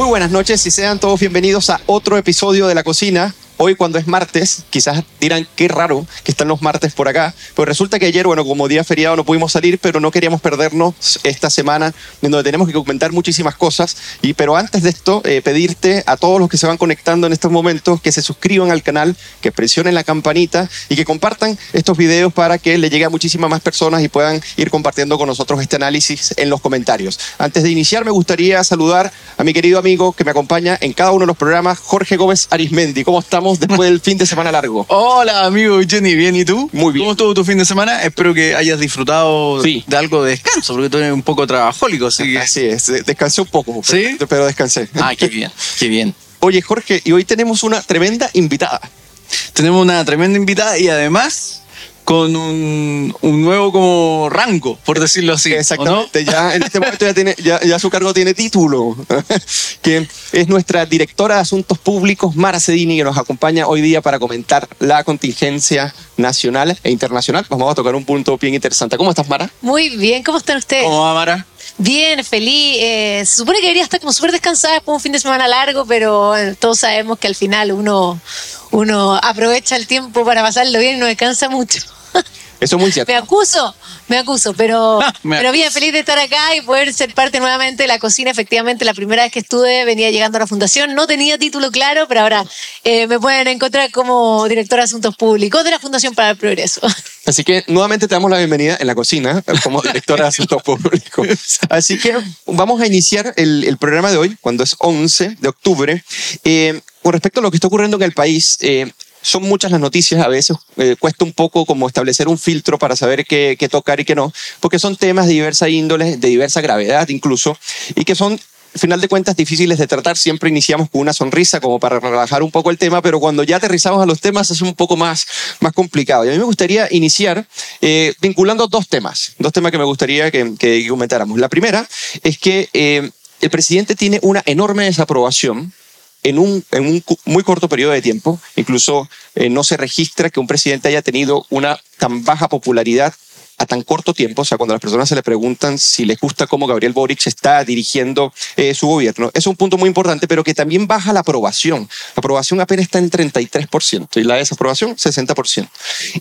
Muy buenas noches y sean todos bienvenidos a otro episodio de La Cocina. Hoy cuando es martes, quizás dirán qué raro que están los martes por acá, pero resulta que ayer, bueno, como día feriado no pudimos salir, pero no queríamos perdernos esta semana en donde tenemos que comentar muchísimas cosas. Y pero antes de esto, eh, pedirte a todos los que se van conectando en estos momentos que se suscriban al canal, que presionen la campanita y que compartan estos videos para que le llegue a muchísimas más personas y puedan ir compartiendo con nosotros este análisis en los comentarios. Antes de iniciar, me gustaría saludar a mi querido amigo que me acompaña en cada uno de los programas, Jorge Gómez Arismendi. ¿Cómo estamos después del fin de semana largo? Hola, amigo Jenny, ¿bien y tú? Muy bien. ¿Cómo estuvo tu fin de semana? Espero que hayas disfrutado Sí. de algo de descanso, porque tú eres un poco trabajólico, así que... Así es, de- descansé un poco, ¿Sí? pero, pero descansé. Ah, qué bien, qué bien. Oye, Jorge, y hoy tenemos una tremenda invitada. Tenemos una tremenda invitada y además con un, un nuevo como rango, por decirlo así. Exactamente, ya en este momento ya, tiene, ya, ya su cargo tiene título, que es nuestra directora de Asuntos Públicos, Mara Cedini, que nos acompaña hoy día para comentar la contingencia nacional e internacional. Vamos a tocar un punto bien interesante. ¿Cómo estás, Mara? Muy bien, ¿cómo están ustedes? ¿Cómo va, Mara? Bien, feliz. Eh, se supone que debería estar como súper descansada después de un fin de semana largo, pero eh, todos sabemos que al final uno, uno aprovecha el tiempo para pasarlo bien y no descansa mucho. Eso es muy cierto. Me acuso, me acuso, pero, Me pero bien, feliz de estar acá y poder ser parte nuevamente de la cocina. Efectivamente, la primera vez que estuve venía llegando a la fundación, no tenía título claro, pero ahora eh, me pueden encontrar como directora de Asuntos Públicos de la Fundación para el Progreso. Así que nuevamente te damos la bienvenida en la cocina como directora de Asuntos Públicos. Así que vamos a iniciar el, el programa de hoy, cuando es 11 de octubre. Eh, con respecto a lo que está ocurriendo en el país, eh, son muchas las noticias, a veces eh, cuesta un poco como establecer un filtro para saber qué, qué tocar y qué no, porque son temas de diversa índole, de diversa gravedad incluso, y que son al final de cuentas difíciles de tratar. Siempre iniciamos con una sonrisa como para relajar un poco el tema, pero cuando ya aterrizamos a los temas es un poco más, más complicado. Y a mí me gustaría iniciar eh, vinculando dos temas, dos temas que me gustaría que, que comentáramos. La primera es que eh, el presidente tiene una enorme desaprobación en un, en un muy corto periodo de tiempo. Incluso eh, no se registra que un presidente haya tenido una tan baja popularidad a tan corto tiempo, o sea, cuando las personas se le preguntan si les gusta cómo Gabriel Boric está dirigiendo eh, su gobierno, es un punto muy importante, pero que también baja la aprobación. La aprobación apenas está en 33% y la desaprobación 60%.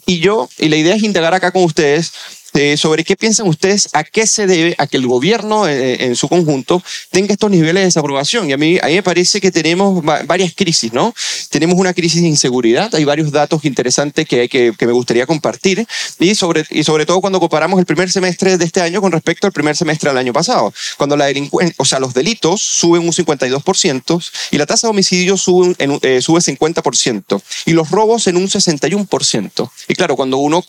Y yo, y la idea es indagar acá con ustedes eh, sobre qué piensan ustedes, a qué se debe a que el gobierno eh, en su conjunto tenga estos niveles de desaprobación. Y a mí, a me parece que tenemos va- varias crisis, ¿no? Tenemos una crisis de inseguridad, hay varios datos interesantes que, que, que me gustaría compartir, y sobre, y sobre todo cuando comparamos el primer semestre de este año con respecto al primer semestre del año pasado, cuando los delitos suben un 52% y la tasa de homicidio sube, en eh, sube 50% y los robos en un 61%. Y claro, cuando uno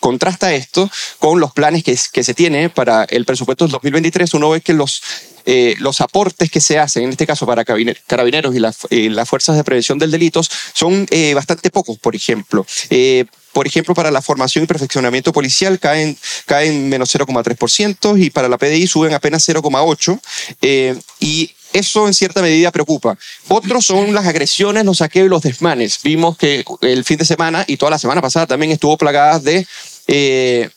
contrasta esto con los planes que, se tiene para el presupuesto del 2023, uno ve que los, eh, los aportes que se hacen, en este caso para carabiner- carabineros y, las- y las fuerzas de prevención del delitos, son eh, bastante pocos, por ejemplo. Eh, por ejemplo, para la formación y perfeccionamiento policial caen, caen menos 0,3% y para la PDI suben apenas 0,8%. eh, y eso en cierta medida preocupa. Otros son las agresiones, los saqueos y los desmanes. Vimos que el fin de semana y toda la semana pasada también estuvo plagada de... eh,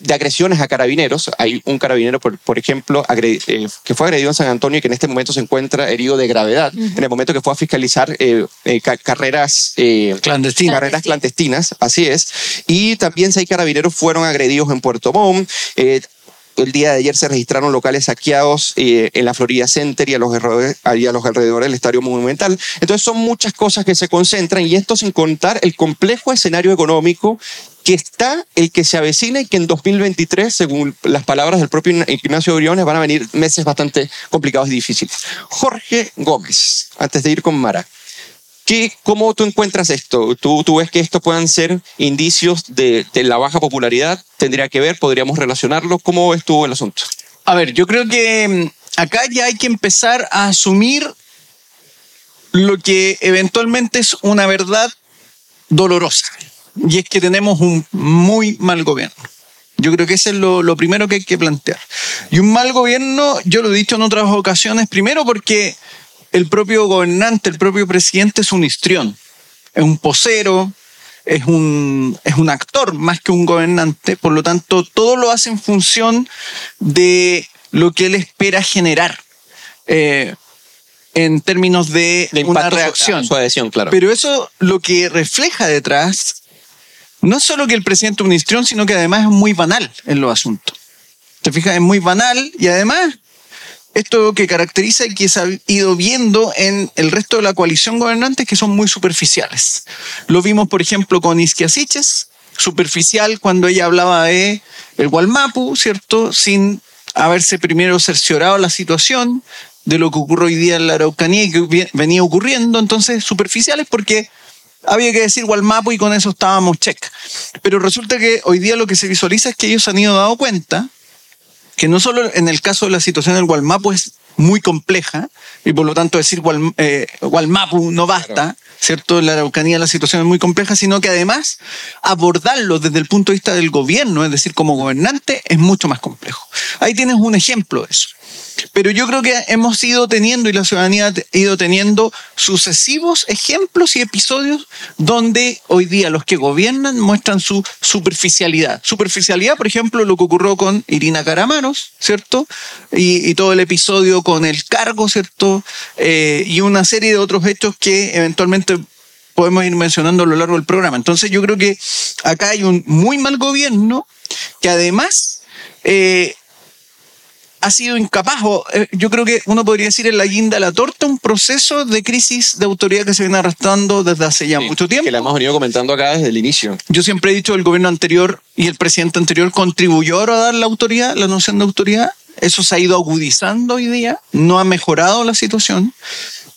de agresiones a carabineros. Hay un carabinero, por, por ejemplo, eh, que fue agredido en San Antonio y que en este momento se encuentra herido de gravedad, en el momento que fue a fiscalizar eh, eh, ca- carreras eh, Clandestino. carreras clandestinas, así es. Y también seis carabineros fueron agredidos en Puerto Montt. El día de ayer se registraron locales saqueados eh, en la Florida Center y a, los a los alrededores del Estadio Monumental. Entonces son muchas cosas que se concentran y esto sin contar el complejo escenario económico que está el que se avecina y que en 2023, según las palabras del propio Ignacio Briones, van a venir meses bastante complicados y difíciles. Jorge Gómez, antes de ir con Mara, ¿Qué, ¿Cómo tú encuentras esto? ¿Tú, ¿Tú ves que esto puedan ser indicios de, de la baja popularidad? ¿Tendría que ver? ¿Podríamos relacionarlo? ¿Cómo tú el asunto? A ver, yo creo que mm, acá ya hay que empezar a asumir lo que eventualmente es una verdad dolorosa. Y es que tenemos un muy mal gobierno. Yo creo que ese es lo, lo primero que hay que plantear. Y un mal gobierno, yo lo he dicho en otras ocasiones, primero porque el propio gobernante, el propio presidente es un histrión, es un posero, es un, es un actor más que un gobernante, por lo tanto, todo lo hace en función de lo que él espera generar. Eh, en términos de, De una su- reacción. a su adhesión, claro. Pero eso lo que refleja detrás no es solo que el presidente es un histrión, sino que además es muy banal en los asuntos. ¿Te fijas? Es muy banal y además esto que caracteriza y que se ha ido viendo en el resto de la coalición gobernante que son muy superficiales. Lo vimos, por ejemplo, con Isquia Siches, superficial cuando ella hablaba de el Gualmapu, ¿cierto? Sin haberse primero cerciorado la situación de lo que ocurre hoy día en la Araucanía y que venía ocurriendo. Entonces, superficiales porque había que decir Gualmapu y con eso estábamos check. Pero resulta que hoy día lo que se visualiza es que ellos han ido dando cuenta que no solo en el caso de la situación del Gualmapu es muy compleja y por lo tanto decir Gual- eh, Gualmapu no basta, ¿cierto? En la Araucanía la situación es muy compleja, sino que además abordarlo desde el punto de vista del gobierno, es decir, como gobernante, es mucho más complejo. Ahí tienes un ejemplo de eso. Pero yo creo que hemos ido teniendo y la ciudadanía ha ido teniendo sucesivos ejemplos y episodios donde hoy día los que gobiernan muestran su superficialidad. Superficialidad, por ejemplo, lo que ocurrió con Irina Caramanos, ¿cierto? Y, todo el episodio con el cargo, ¿cierto? Eh, y una serie de otros hechos que eventualmente podemos ir mencionando a lo largo del programa. Entonces yo creo que acá hay un muy mal gobierno que además eh, ha sido incapaz, o, eh, yo creo que uno podría decir en la guinda de la torta, un proceso de crisis de autoridad que se viene arrastrando desde hace ya mucho tiempo. Que la hemos venido comentando acá desde el inicio. Yo siempre he dicho el gobierno anterior y el presidente anterior contribuyó a dar la autoridad, la noción de autoridad. Eso se ha ido agudizando hoy día, no ha mejorado la situación.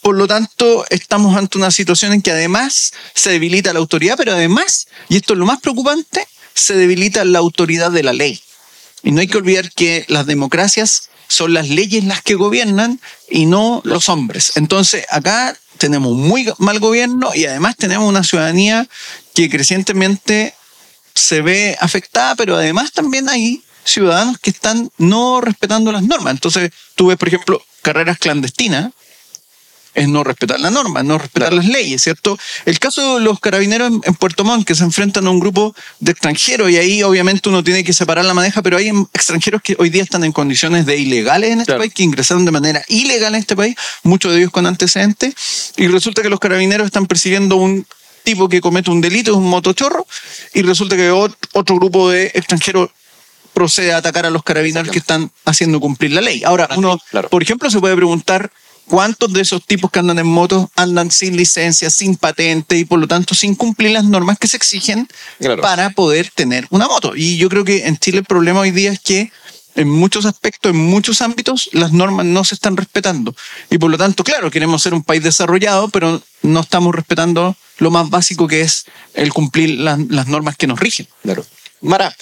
Por lo tanto, estamos ante una situación en que además se debilita la autoridad, pero además, y esto es lo más preocupante, se debilita la autoridad de la ley. Y no hay que olvidar que las democracias son las leyes las que gobiernan y no los hombres. Entonces, acá tenemos muy mal gobierno y además tenemos una ciudadanía que crecientemente se ve afectada, pero además también hay ciudadanos que están no respetando las normas. Entonces, tú ves, por ejemplo, carreras clandestinas, es no respetar la norma, no respetar las leyes, ¿cierto? El caso de los carabineros en, Puerto Montt, que se enfrentan a un grupo de extranjeros, y ahí obviamente uno tiene que separar la maneja, pero hay em- extranjeros que hoy día están en condiciones de ilegales en este Claro. país, que ingresaron de manera ilegal en este país, muchos de ellos con antecedentes, y resulta que los carabineros están persiguiendo un tipo que comete un delito, es un motochorro, y resulta que ot- otro grupo de extranjeros procede a atacar a los carabineros que están haciendo cumplir la ley. Ahora, uno, Claro. por ejemplo, se puede preguntar cuántos de esos tipos que andan en motos andan sin licencia, sin patente y por lo tanto sin cumplir las normas que se exigen Claro. para poder tener una moto. Y yo creo que en Chile el problema hoy día es que en muchos aspectos, en muchos ámbitos, las normas no se están respetando. Y por lo tanto, claro, queremos ser un país desarrollado, pero no estamos respetando lo más básico que es el cumplir las, las normas que nos rigen. Claro. Mara,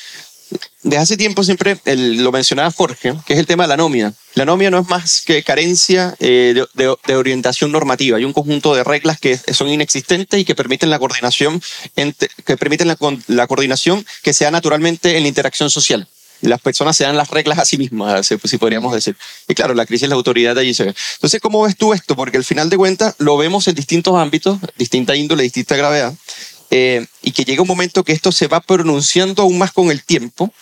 desde hace tiempo siempre lo mencionaba Jorge, que es el tema de la nómina. La nómina no es más que carencia eh, de, de- de orientación normativa. Hay un conjunto de reglas que son inexistentes y que permiten la coordinación, entre- que permiten la, coordinación que sea naturalmente en la interacción social. Las personas se dan las reglas a sí mismas, si podríamos decir. Y claro, la crisis de la autoridad allí se ve. Entonces, ¿cómo ves tú esto? Porque al final de cuentas lo vemos en distintos ámbitos, distinta índole, distinta gravedad. Eh, y que llega un momento que esto se va pronunciando aún más con el tiempo,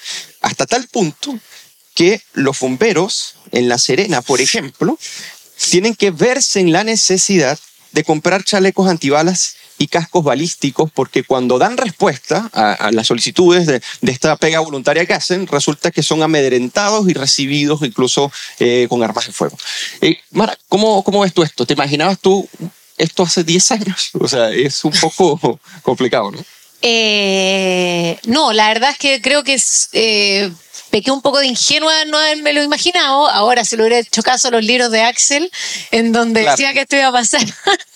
hasta tal punto que los bomberos en La Serena, por ejemplo, tienen que verse en la necesidad de comprar chalecos antibalas y cascos balísticos porque cuando dan respuesta a, las solicitudes de, de esta pega voluntaria que hacen, resulta que son amedrentados y recibidos incluso eh, con armas de fuego. Eh, Mara, ¿cómo, ¿cómo ves tú esto? ¿Te imaginabas tú esto hace 10 años? O sea, es un poco complicado, ¿no? Eh, no, la verdad es que creo que es, eh, pequé un poco de ingenua no haberme lo imaginado. Ahora se lo hubiera hecho caso a los libros de Axel, en donde Claro. decía que esto iba a pasar.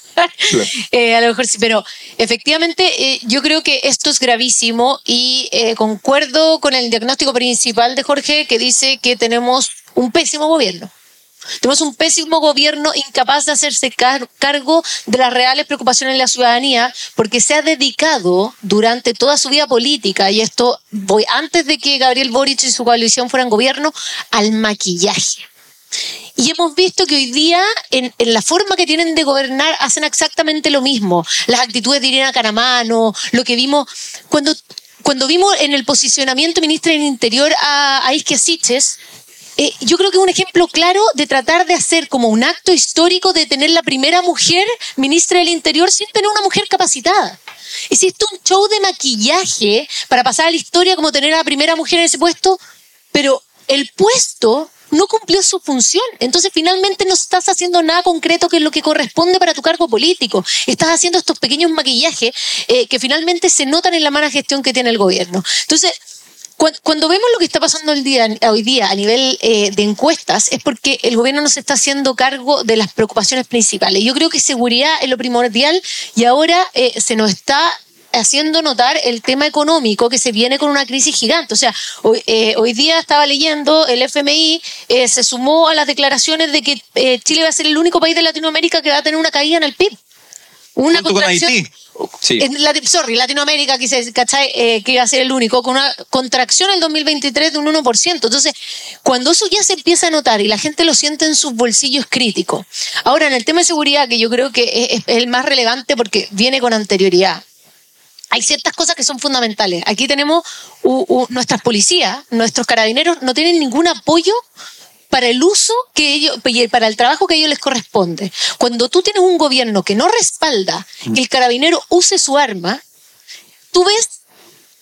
Eh, a lo mejor sí, pero efectivamente eh, yo creo que esto es gravísimo y eh, concuerdo con el diagnóstico principal de Jorge que dice que tenemos un pésimo gobierno. Tenemos un pésimo gobierno incapaz de hacerse car- cargo de las reales preocupaciones de la ciudadanía porque se ha dedicado durante toda su vida política, y esto antes de que Gabriel Boric y su coalición fueran gobierno, al maquillaje. Y hemos visto que hoy día, en, en la forma que tienen de gobernar, hacen exactamente lo mismo. Las actitudes de Irina Caramano, lo que vimos cuando, cuando vimos en el posicionamiento ministra del Interior a, a Siches, eh, yo creo que es un ejemplo claro de tratar de hacer como un acto histórico de tener la primera mujer ministra del Interior sin tener una mujer capacitada. Hiciste un show de maquillaje para pasar a la historia como tener a la primera mujer en ese puesto, pero el puesto no cumplió su función. Entonces finalmente no estás haciendo nada concreto que es lo que corresponde para tu cargo político. Estás haciendo estos pequeños maquillajes eh, que finalmente se notan en la mala gestión que tiene el gobierno. Entonces, cuando vemos lo que está pasando día, hoy día a nivel eh, de encuestas, es porque el gobierno no se está haciendo cargo de las preocupaciones principales. Yo creo que seguridad es lo primordial y ahora eh, se nos está haciendo notar el tema económico que se viene con una crisis gigante. O sea, hoy, eh, día estaba leyendo, el FMI se sumó a las declaraciones de que Chile va a ser el único país de Latinoamérica que va a tener una caída en el PIB. Una contracción. Sí. sorry, Latinoamérica, quise, ¿cachai? Eh, que iba a ser el único, con una contracción en el 2023 de un 1%. Entonces, cuando eso ya se empieza a notar y la gente lo siente en sus bolsillos críticos. Ahora, en el tema de seguridad, que yo creo que es, el más relevante porque viene con anterioridad hay ciertas cosas que son fundamentales. Aquí tenemos nuestras policías, nuestros carabineros no tienen ningún apoyo para el uso que ellos, para el trabajo que a ellos les corresponde. Cuando tú tienes un gobierno que no respalda que el carabinero use su arma, tú ves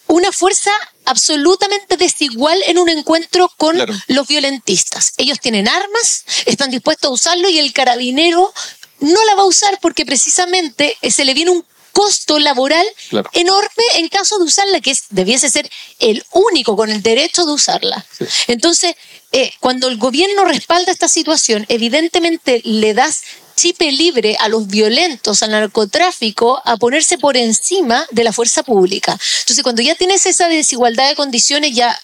una fuerza absolutamente desigual en un encuentro con los violentistas. Ellos tienen armas, están dispuestos a usarlo y el carabinero no la va a usar porque precisamente se le viene un costo laboral enorme en caso de usarla, que es, debiese ser el único con el derecho de usarla. Entonces, eh, cuando el gobierno respalda esta situación, evidentemente le das chipe libre a los violentos, al narcotráfico, a ponerse por encima de la fuerza pública. Entonces, cuando ya tienes esa desigualdad de condiciones, ya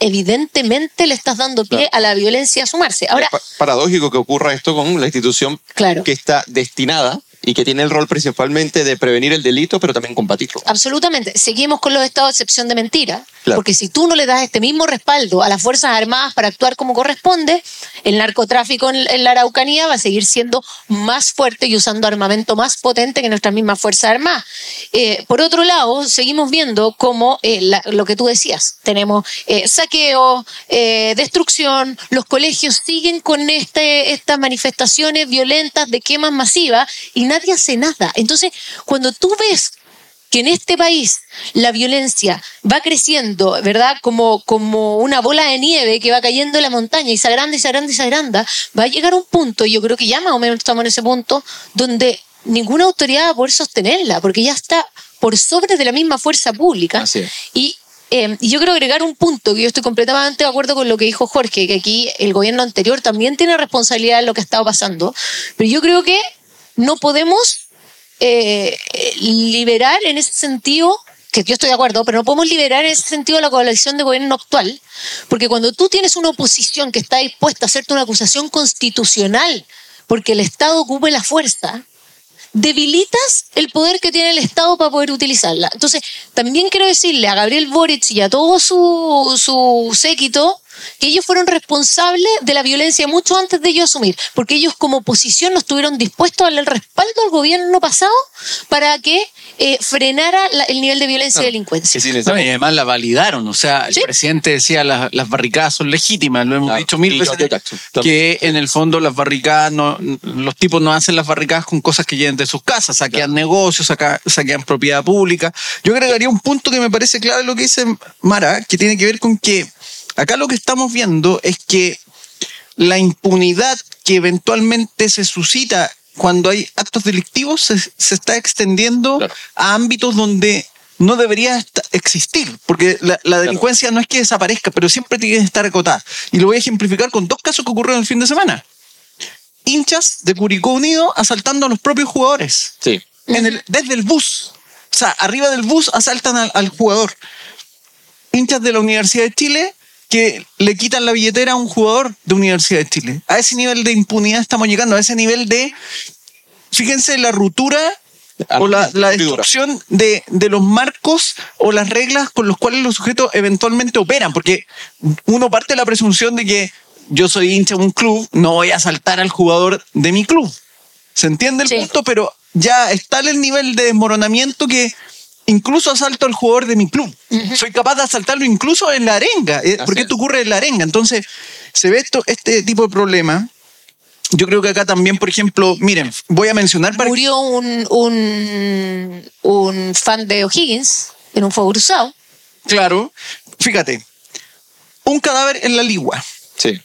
evidentemente le estás dando pie a la violencia a sumarse. Ahora, es paradójico que ocurra esto con la institución que está destinada y que tiene el rol principalmente de prevenir el delito, pero también combatirlo. Absolutamente. Seguimos con los estados de excepción de mentira, porque si tú no le das este mismo respaldo a las Fuerzas Armadas para actuar como corresponde, el narcotráfico en, la Araucanía va a seguir siendo más fuerte y usando armamento más potente que nuestras mismas Fuerzas Armadas. Eh, por otro lado, seguimos viendo cómo eh, lo que tú decías, tenemos eh, saqueo, destrucción, los colegios siguen con este, estas manifestaciones violentas de quemas masivas y nadie hace nada. Entonces, cuando tú ves que en este país la violencia va creciendo, ¿verdad? Como, como una bola de nieve que va cayendo en la montaña y se agranda y se agranda y se agranda, va a llegar un punto, y yo creo que ya más o menos estamos en ese punto, donde ninguna autoridad va a poder sostenerla, porque ya está por sobre de la misma fuerza pública. Y eh, y yo quiero agregar un punto que yo estoy completamente de acuerdo con lo que dijo Jorge, que aquí el gobierno anterior también tiene responsabilidad en lo que ha estado pasando, pero yo creo que no podemos eh, liberar en ese sentido, que yo estoy de acuerdo, pero no podemos liberar en ese sentido la coalición de gobierno actual, porque cuando tú tienes una oposición que está dispuesta a hacerte una acusación constitucional porque el Estado ocupe la fuerza, debilitas el poder que tiene el Estado para poder utilizarla. Entonces, también quiero decirle a Gabriel Boric y a todo su, su séquito que ellos fueron responsables de la violencia mucho antes de ellos asumir, porque ellos como oposición no estuvieron dispuestos a darle el respaldo al gobierno pasado para que eh, frenara el nivel de violencia y delincuencia. y además la validaron, o sea, el presidente decía las, las barricadas son legítimas, lo hemos dicho mil veces, que en el fondo las barricadas, no, los tipos no hacen las barricadas con cosas que lleguen de sus casas, saquean negocios, saquean propiedad pública. Yo agregaría un punto que me parece clave lo que dice Mara, que tiene que ver con que Acá lo que estamos viendo es que la impunidad que eventualmente se suscita cuando hay actos delictivos se, está extendiendo a ámbitos donde no debería existir, porque la, delincuencia no es que desaparezca, pero siempre tiene que estar acotada. Y lo voy a ejemplificar con dos casos que ocurrieron el fin de semana. Hinchas de Curicó Unido asaltando a los propios jugadores. Sí. desde el bus. O sea, arriba del bus asaltan al, al jugador. Hinchas de la Universidad de Chile que le quitan la billetera a un jugador de Universidad de Chile. A ese nivel de impunidad estamos llegando, a ese nivel de, fíjense, la ruptura o la, destrucción de, los marcos o las reglas con los cuales los sujetos eventualmente operan, porque uno parte de la presunción de que yo soy hincha de un club, no voy a saltar al jugador de mi club. ¿Se entiende el punto? Pero ya está el nivel de desmoronamiento que incluso asalto al jugador de mi club. Soy capaz de asaltarlo incluso en la arenga. Eh, ¿Por qué esto ocurre en la arenga? Entonces, se ve esto, este tipo de problema. Yo creo que acá también, por ejemplo, miren, voy a mencionar para Murió un, un, un fan de O'Higgins en un fuego cruzado. Claro, fíjate, un cadáver en la ligua, Sí.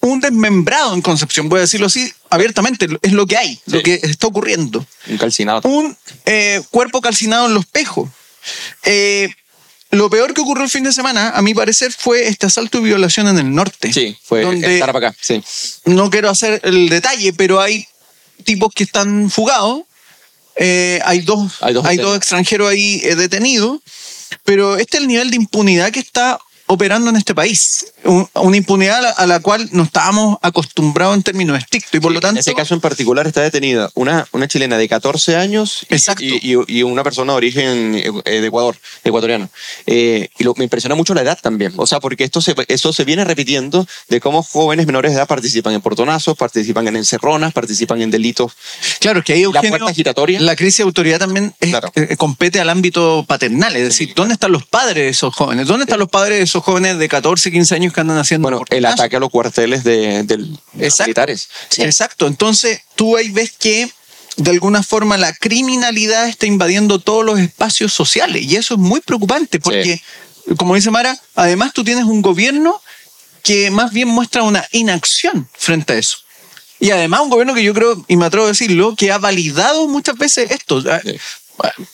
Un desmembrado en Concepción, voy a decirlo así abiertamente, es lo que hay, lo que está ocurriendo. Un calcinado. Un eh, cuerpo calcinado en los pejos. Eh, lo peor que ocurrió el fin de semana, a mi parecer, fue este asalto y violación en el norte. Sí, fue Donde para acá. Sí. no quiero hacer el detalle, pero hay tipos que están fugados. eh, hay, dos, Hay dos hay dos extranjeros ahí detenidos. Pero este es el nivel de impunidad que está operando en este país. Un- una impunidad a la, cual no estábamos acostumbrados en términos estrictos. Y por lo En tanto, ese caso en particular está detenida una, una chilena de 14 años y, una persona de origen eh, de Ecuador, ecuatoriano. Eh, y lo- me impresiona mucho la edad también. O sea, porque esto se, eso se viene repitiendo de cómo jóvenes menores de edad participan en portonazos, participan en encerronas, participan en delitos. claro, que ahí La puerta giratoria. la crisis de autoridad también es- Claro. eh, compete al ámbito paternal. Es decir, ¿dónde están los padres de esos jóvenes? ¿Dónde están los padres de esos jóvenes de 14, 15 años que andan haciendo Bueno, el ataque a los cuarteles de, los militares. Sí. Exacto. Entonces, tú ahí ves que de alguna forma la criminalidad está invadiendo todos los espacios sociales y eso es muy preocupante porque, como dice Mara, además tú tienes un gobierno que más bien muestra una inacción frente a eso. Y además un gobierno que yo creo, y me atrevo a decirlo, que ha validado muchas veces esto. Ah, Sí.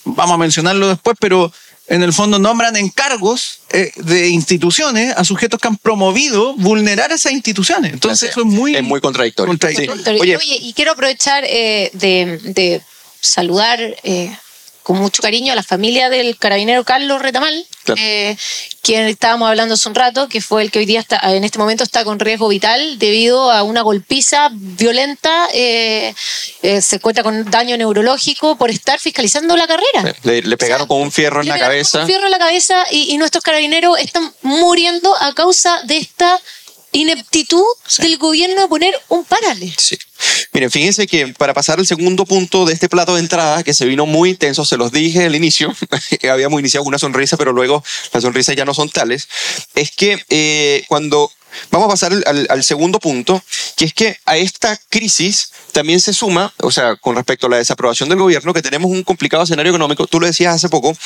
Vamos a mencionarlo después, pero en el fondo nombran encargos eh, de instituciones a sujetos que han promovido vulnerar esas instituciones. Entonces eso es muy, Es muy contradictorio. contradictorio. Sí. Oye, Oye, y quiero aprovechar eh, de, de saludar eh, con mucho cariño a la familia del carabinero Carlos Retamal, Claro. eh, quien estábamos hablando hace un rato, que fue el que hoy día está, en este momento está con riesgo vital debido a una golpiza violenta, eh, eh, se cuenta con daño neurológico por estar fiscalizando la carrera. le, le pegaron O sea, con un fierro en Le la cabeza. con Un fierro en la cabeza y, y nuestros carabineros están muriendo a causa de esta ineptitud del gobierno de poner un párale. Sí. Miren, fíjense que para pasar al segundo punto de este plato de entrada, que se vino muy intenso, se los dije al inicio, habíamos iniciado una sonrisa, pero luego las sonrisas ya no son tales, es que eh, cuando vamos a pasar al segundo punto, que es que a esta crisis también se suma, o sea, con respecto a la desaprobación del gobierno, que tenemos un complicado escenario económico, tú lo decías hace poco,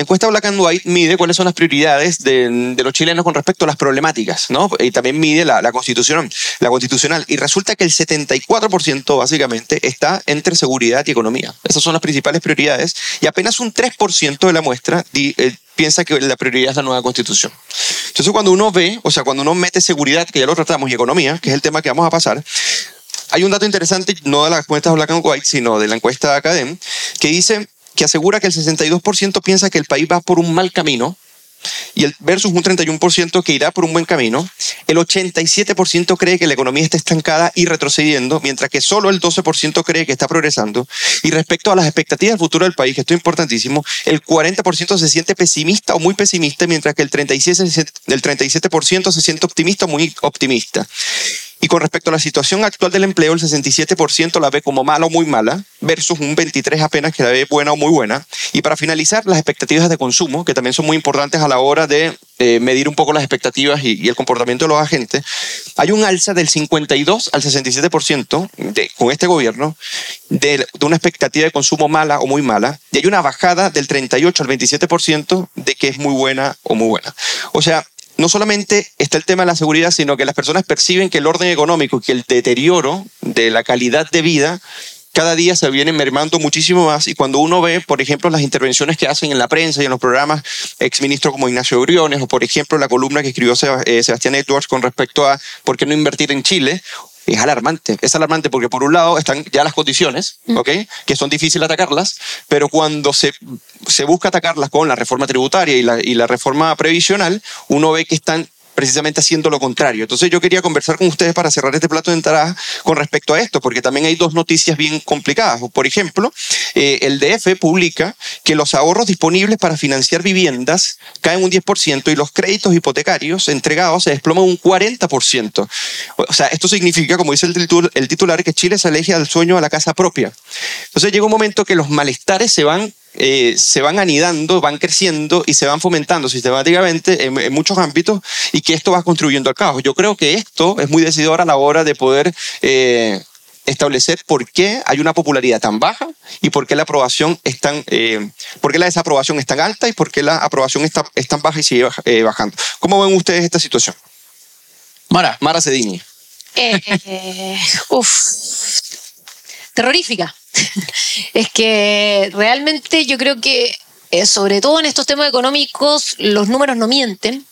la encuesta Black and White mide cuáles son las prioridades de, los chilenos con respecto a las problemáticas, ¿no? Y también mide la, constitución, la constitucional. Y resulta que el 74% básicamente está entre seguridad y economía. Esas son las principales prioridades. Y apenas un 3% de la muestra eh, piensa que la prioridad es la nueva constitución. Entonces cuando uno ve, o sea, cuando uno mete seguridad, que ya lo tratamos, y economía, que es el tema que vamos a pasar, hay un dato interesante, no de la encuesta Black and White, sino de la encuesta de Academ, que dice que asegura que el 62% piensa que el país va por un mal camino y el versus un 31% que irá por un buen camino. El 87% cree que la economía está estancada y retrocediendo, mientras que solo el 12% cree que está progresando. Y respecto a las expectativas del futuro del país, que esto es importantísimo, el 40% se siente pesimista o muy pesimista, mientras que el 37%, se siente- el 37% se siente optimista o muy optimista. Y con respecto a la situación actual del empleo, el 67% la ve como mala o muy mala, versus un 23% apenas que la ve buena o muy buena. Y para finalizar, las expectativas de consumo, que también son muy importantes a la hora de eh, medir un poco las expectativas y, el comportamiento de los agentes. Hay un alza del 52 al 67% de, con este gobierno de, de una expectativa de consumo mala o muy mala. Y hay una bajada del 38 al 27% de que es muy buena o muy buena. O sea, no solamente está el tema de la seguridad, sino que las personas perciben que el orden económico y que el deterioro de la calidad de vida cada día se viene mermando muchísimo más. Y cuando uno ve, por ejemplo, las intervenciones que hacen en la prensa y en los programas exministros como Ignacio Briones o, por ejemplo, la columna que escribió eh, Sebastián Edwards con respecto a por qué no invertir en Chile, es alarmante. Es alarmante porque por un lado están ya las condiciones, ¿ok? Que son difíciles atacarlas, pero cuando se, se busca atacarlas con la reforma tributaria y la, y la reforma previsional, uno ve que están precisamente haciendo lo contrario. Entonces yo quería conversar con ustedes para cerrar este plato de entrada con respecto a esto, porque también hay dos noticias bien complicadas. Por ejemplo, eh, el DF publica que los ahorros disponibles para financiar viviendas caen un 10% y los créditos hipotecarios entregados se desploman un 40%. O sea, esto significa, como dice el titul- el titular, que Chile se aleja del sueño a la casa propia. Entonces llega un momento que los malestares se van eh, se van anidando, van creciendo y se van fomentando sistemáticamente en, en muchos ámbitos y que esto va contribuyendo al caos. Yo creo que esto es muy decidor a la hora de poder eh, establecer por qué hay una popularidad tan baja y por qué la aprobación es tan, eh, por qué la desaprobación es tan alta y por qué la aprobación está, es tan baja y sigue baj- eh, bajando. ¿Cómo ven ustedes esta situación? Mara, Mara Cedini. Eh, uf, terrorífica. es que realmente yo creo que, eh, sobre todo en estos temas económicos, los números no mienten.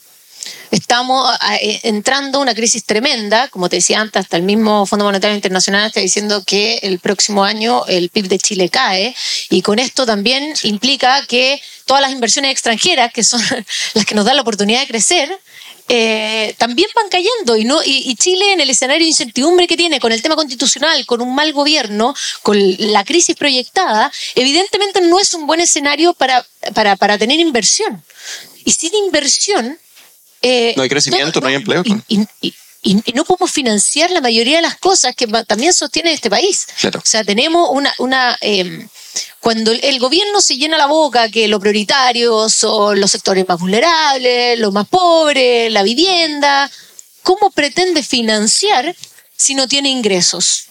Estamos eh, entrando una crisis tremenda, como te decía antes, hasta el mismo Fondo Monetario Internacional está diciendo que el próximo año el PIB de Chile cae y con esto también implica que todas las inversiones extranjeras, que son las que nos dan la oportunidad de crecer, eh, también van cayendo y, no, y, y Chile en el escenario de incertidumbre que tiene con el tema constitucional, con un mal gobierno, con la crisis proyectada, evidentemente no es un buen escenario para, para, para tener inversión. Y sin inversión... eh, No hay crecimiento, no hay empleo. Y, y- y- y- no podemos financiar la mayoría de las cosas que también sostiene este país. Claro. O sea, tenemos una... una eh, cuando el- gobierno se llena la boca que lo prioritario son los sectores más vulnerables, los más pobres, la vivienda, ¿cómo pretende financiar si no tiene ingresos?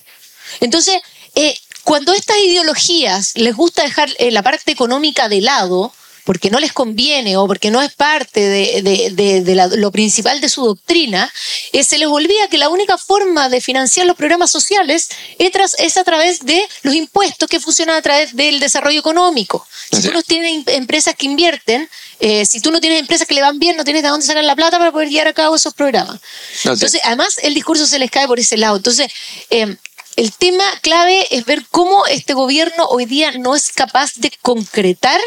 Entonces, eh, cuando estas ideologías les gusta dejar eh, la parte económica de lado, porque no les conviene o porque no es parte de, de- de- de la- lo principal de su doctrina, eh, se les olvida que la única forma de financiar los programas sociales es, tras- es a través de los impuestos que funcionan a través del desarrollo económico. Si tú no tienes im- empresas que invierten, eh, si tú no tienes empresas que le van bien, no tienes de dónde sacar la plata para poder llevar a cabo esos programas. Entonces, además, el discurso se les cae por ese lado. Entonces, eh, el tema clave es ver cómo este gobierno hoy día no es capaz de concretar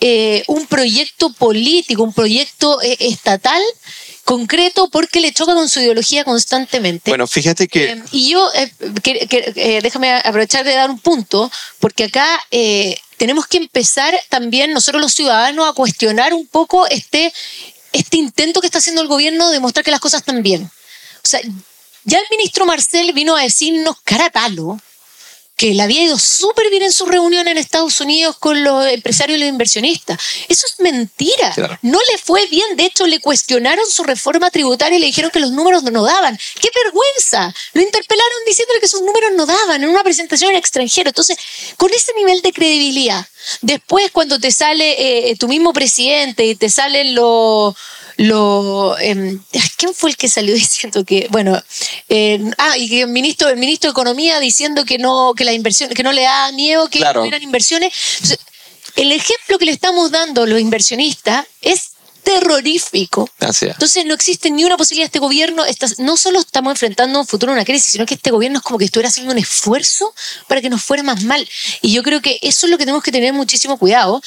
eh, un proyecto político, un proyecto eh, estatal concreto porque le choca con su ideología constantemente. Bueno, fíjate que... Eh, y yo, que- que- déjame aprovechar de dar un punto, porque acá eh, tenemos que empezar también nosotros los ciudadanos a cuestionar un poco este, este intento que está haciendo el gobierno de mostrar que las cosas están bien. O sea, ya el ministro Marcel vino a decirnos cara a palo que le había ido súper bien en su reunión en Estados Unidos con los empresarios y los inversionistas. Eso es mentira. Claro. No le fue bien. De hecho, le cuestionaron su reforma tributaria y le dijeron que los números no daban. ¡Qué vergüenza! Lo interpelaron diciéndole que sus números no daban en una presentación en extranjero. Entonces, con ese nivel de credibilidad, después cuando te sale eh, tu mismo presidente y te salen los lo em, quién fue el que salió diciendo que bueno eh, ah y que el ministro el ministro de economía diciendo que no que la inversión que no le da miedo que Claro. no eran inversiones Entonces, el ejemplo que le estamos dando a los inversionistas es terrorífico entonces no existe ni una posibilidad de este gobierno. está- no solo estamos enfrentando un futuro una crisis, sino que este gobierno es como que estuviera haciendo un esfuerzo para que nos fuera más mal. Y yo creo que eso es lo que tenemos que tener muchísimo cuidado.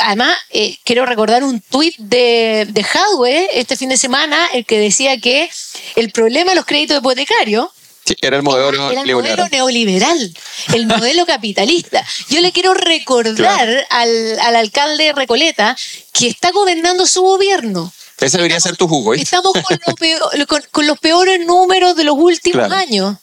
Además, eh, quiero recordar un tuit de, de Hadwe este fin de semana, el que decía que el problema de los créditos hipotecarios Sí, era el modelo era el neoliberal. modelo neoliberal, el modelo capitalista. Yo le quiero recordar al, al alcalde de Recoleta que está gobernando su gobierno. Ese debería ser tu jugo, ¿eh? Estamos con, lo peor- con- con los peores números de los últimos Claro. años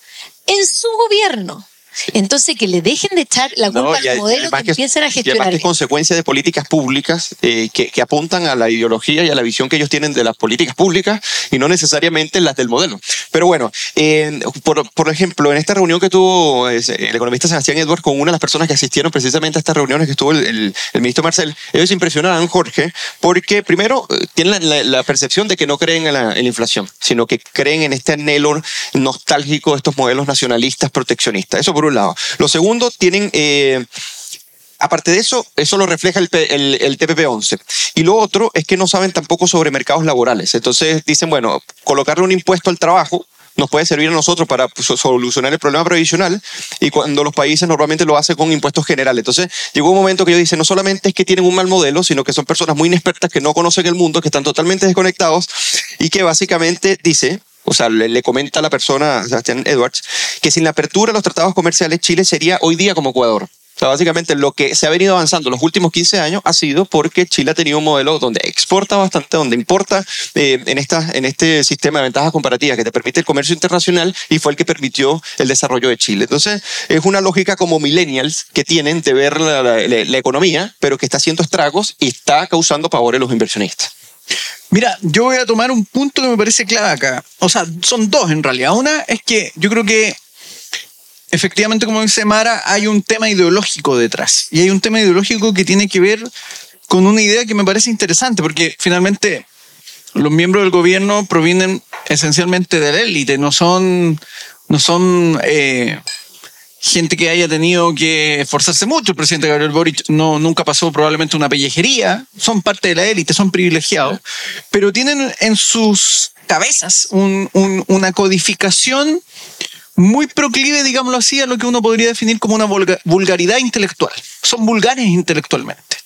en su gobierno. Entonces, que le dejen de echar la culpa No, al modelo además que empiecen a y además gestionar. que es consecuencia de políticas públicas eh, que, que apuntan a la ideología y a la visión que ellos tienen de las políticas públicas y no necesariamente las del modelo. Pero bueno, eh, por, por ejemplo, en esta reunión que tuvo el economista Sebastián Edwards con una de las personas que asistieron precisamente a estas reuniones que estuvo el, el- el ministro Marcel, ellos impresionaron, Jorge, porque primero eh, tienen la, la- la percepción de que no creen en la, en la inflación, sino que creen en este anhelo nostálgico de estos modelos nacionalistas proteccionistas. Eso por un lado. Lo segundo, tienen... eh, Aparte de eso, eso lo refleja el, P- el, el TPP-11. Y lo otro es que no saben tampoco sobre mercados laborales. Entonces dicen, bueno, colocarle un impuesto al trabajo nos puede servir a nosotros para pues, solucionar el problema previsional y cuando los países normalmente lo hacen con impuestos generales. Entonces llegó un momento que ellos dicen, no solamente es que tienen un mal modelo, sino que son personas muy inexpertas que no conocen el mundo, que están totalmente desconectados y que básicamente dice, o sea, le, comenta a la persona, Sebastián Edwards, que sin la apertura de los tratados comerciales, Chile sería hoy día como Ecuador. sea, básicamente lo que se ha venido avanzando los últimos 15 años ha sido porque Chile ha tenido un modelo donde exporta bastante, donde importa eh, en, esta, en este sistema de ventajas comparativas que te permite el comercio internacional y fue el que permitió el desarrollo de Chile. Entonces, es una lógica como millennials que tienen de ver la, la- economía, pero que está haciendo estragos y está causando pavor a los inversionistas. Mira, yo voy a tomar un punto que me parece clave acá. O sea, son dos en realidad. Una es que yo creo que efectivamente, como dice Mara, hay un tema ideológico detrás. Y hay un tema ideológico que tiene que ver con una idea que me parece interesante, porque finalmente los miembros del gobierno provienen esencialmente de la élite, no son, no son eh, gente que haya tenido que esforzarse mucho. El presidente Gabriel Boric no, nunca pasó probablemente una pellejería, son parte de la élite, son privilegiados, pero tienen en sus cabezas un- un- una codificación muy proclive, digámoslo así, a lo que uno podría definir como una vulga- vulgaridad intelectual. Son vulgares intelectualmente.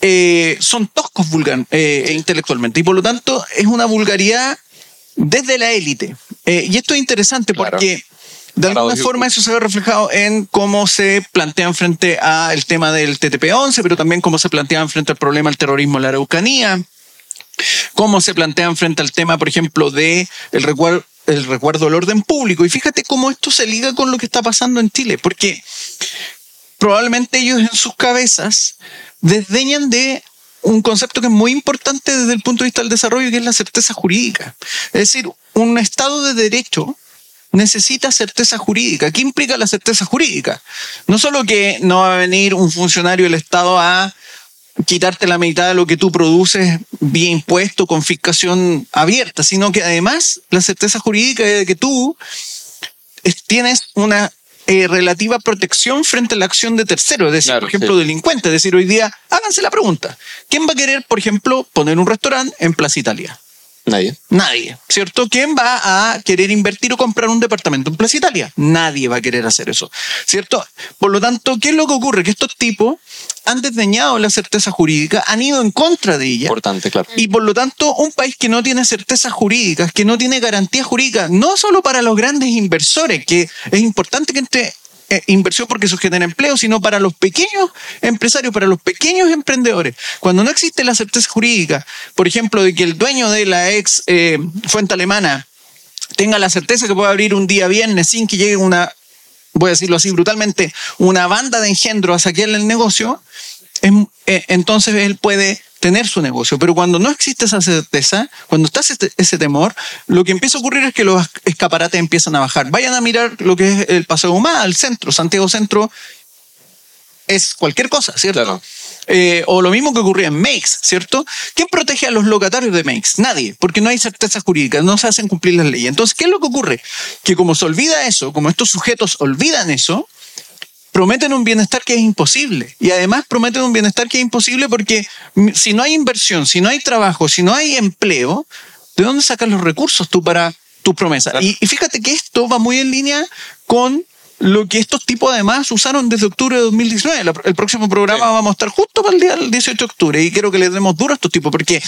Eh, son toscos vulgar, eh, intelectualmente y por lo tanto es una vulgaridad desde la élite. Eh, y esto es interesante Claro. porque de alguna forma eso se ve reflejado en cómo se plantean frente al tema del TTP-11, pero también cómo se plantean frente al problema del terrorismo en la Araucanía, cómo se plantean frente al tema, por ejemplo, de el recuerdo el recuerdo del orden público. Y fíjate cómo esto se liga con lo que está pasando en Chile, porque probablemente ellos en sus cabezas desdeñan de un concepto que es muy importante desde el punto de vista del desarrollo, que es la certeza jurídica. Es decir, un Estado de derecho necesita certeza jurídica. ¿Qué implica la certeza jurídica? No solo que no va a venir un funcionario del Estado a quitarte la mitad de lo que tú produces vía impuesto, confiscación abierta, sino que además la certeza jurídica es de que tú es- tienes una eh, relativa protección frente a la acción de terceros, es decir, Claro, por ejemplo, sí. delincuentes. Es decir, hoy día, háganse la pregunta, ¿quién va a querer, por ejemplo, poner un restaurante en Plaza Italia? Nadie. Nadie, ¿cierto? ¿Quién va a querer invertir o comprar un departamento en Plaza Italia? Nadie va a querer hacer eso, ¿cierto? Por lo tanto, ¿qué es lo que ocurre? Que estos tipos han desdeñado la certeza jurídica, han ido en contra de ella. Importante, claro. Y por lo tanto, un país que no tiene certezas jurídicas, que no tiene garantías jurídicas, no solo para los grandes inversores, que es importante que entre eh, inversión porque genera empleo, sino para los pequeños empresarios, para los pequeños emprendedores. Cuando no existe la certeza jurídica, por ejemplo, de que el dueño de la ex eh, fuente alemana tenga la certeza que puede abrir un día viernes sin que llegue una, voy a decirlo así brutalmente, una banda de engendro a saquearle el negocio, entonces él puede tener su negocio. Pero cuando no existe esa certeza, cuando está ese, ese temor, lo que empieza a ocurrir es que los escaparates empiezan a bajar. Vayan a mirar lo que es el Paseo Humá, el centro, Santiago Centro, es cualquier cosa, ¿cierto? Claro. Eh, o lo mismo que ocurría en Makes, ¿cierto? ¿Quién protege a los locatarios de Makes? Nadie, porque no hay certeza jurídica, no se hacen cumplir las leyes. Entonces, ¿qué es lo que ocurre? Que como se olvida eso, como estos sujetos olvidan eso, prometen un bienestar que es imposible. Y además prometen un bienestar que es imposible porque si no hay inversión, si no hay trabajo, si no hay empleo, ¿de dónde sacas los recursos tú para tus promesas? Claro. Y, y fíjate que esto va muy en línea con lo que estos tipos además usaron desde octubre de 2019. La- el próximo programa Sí. vamos a estar justo para el día del 18 de octubre y quiero que les demos duro a estos tipos porque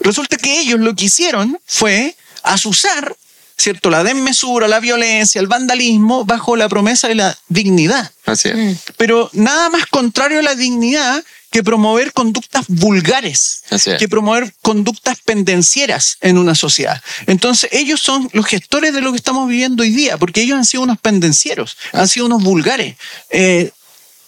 resulta que ellos lo que hicieron fue asusar, ¿cierto? La desmesura, la violencia, el vandalismo bajo la promesa de la dignidad Así es. Mm. pero nada más contrario a la dignidad que promover conductas vulgares, Así es. que promover conductas pendencieras en una sociedad. Entonces, ellos son los gestores de lo que estamos viviendo hoy día, porque ellos han sido unos pendencieros, han sido unos vulgares. eh,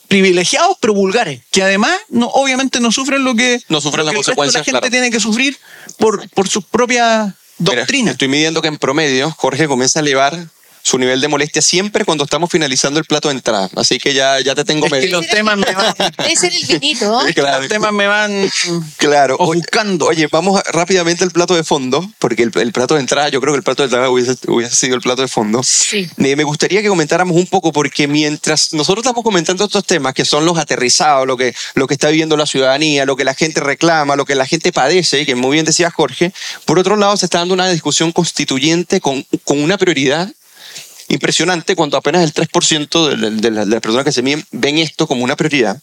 privilegiados pero vulgares que además no obviamente no sufren lo que No sufren lo las que el resto de consecuencias, la gente claro. tiene que sufrir por, por sus propias Mira, doctrinas estoy midiendo que en promedio Jorge comienza a elevar su nivel de molestia siempre cuando estamos finalizando el plato de entrada. Así que ya, ya te tengo Es que los temas me van ser el vinito. ¿eh? Claro. los temas me van Claro. Oye, ofuscando Oye, vamos rápidamente al plato de fondo, porque el, el plato de entrada, yo creo que el plato de entrada hubiese, hubiese sido el plato de fondo. Sí. Eh, Me gustaría que comentáramos un poco, porque mientras nosotros estamos comentando estos temas, que son los aterrizados, lo que, lo que está viviendo la ciudadanía, lo que la gente reclama, lo que la gente padece, que muy bien decía Jorge, por otro lado se está dando una discusión constituyente con, con una prioridad impresionante cuando apenas el 3% de, de- las personas que se miden ven esto como una prioridad.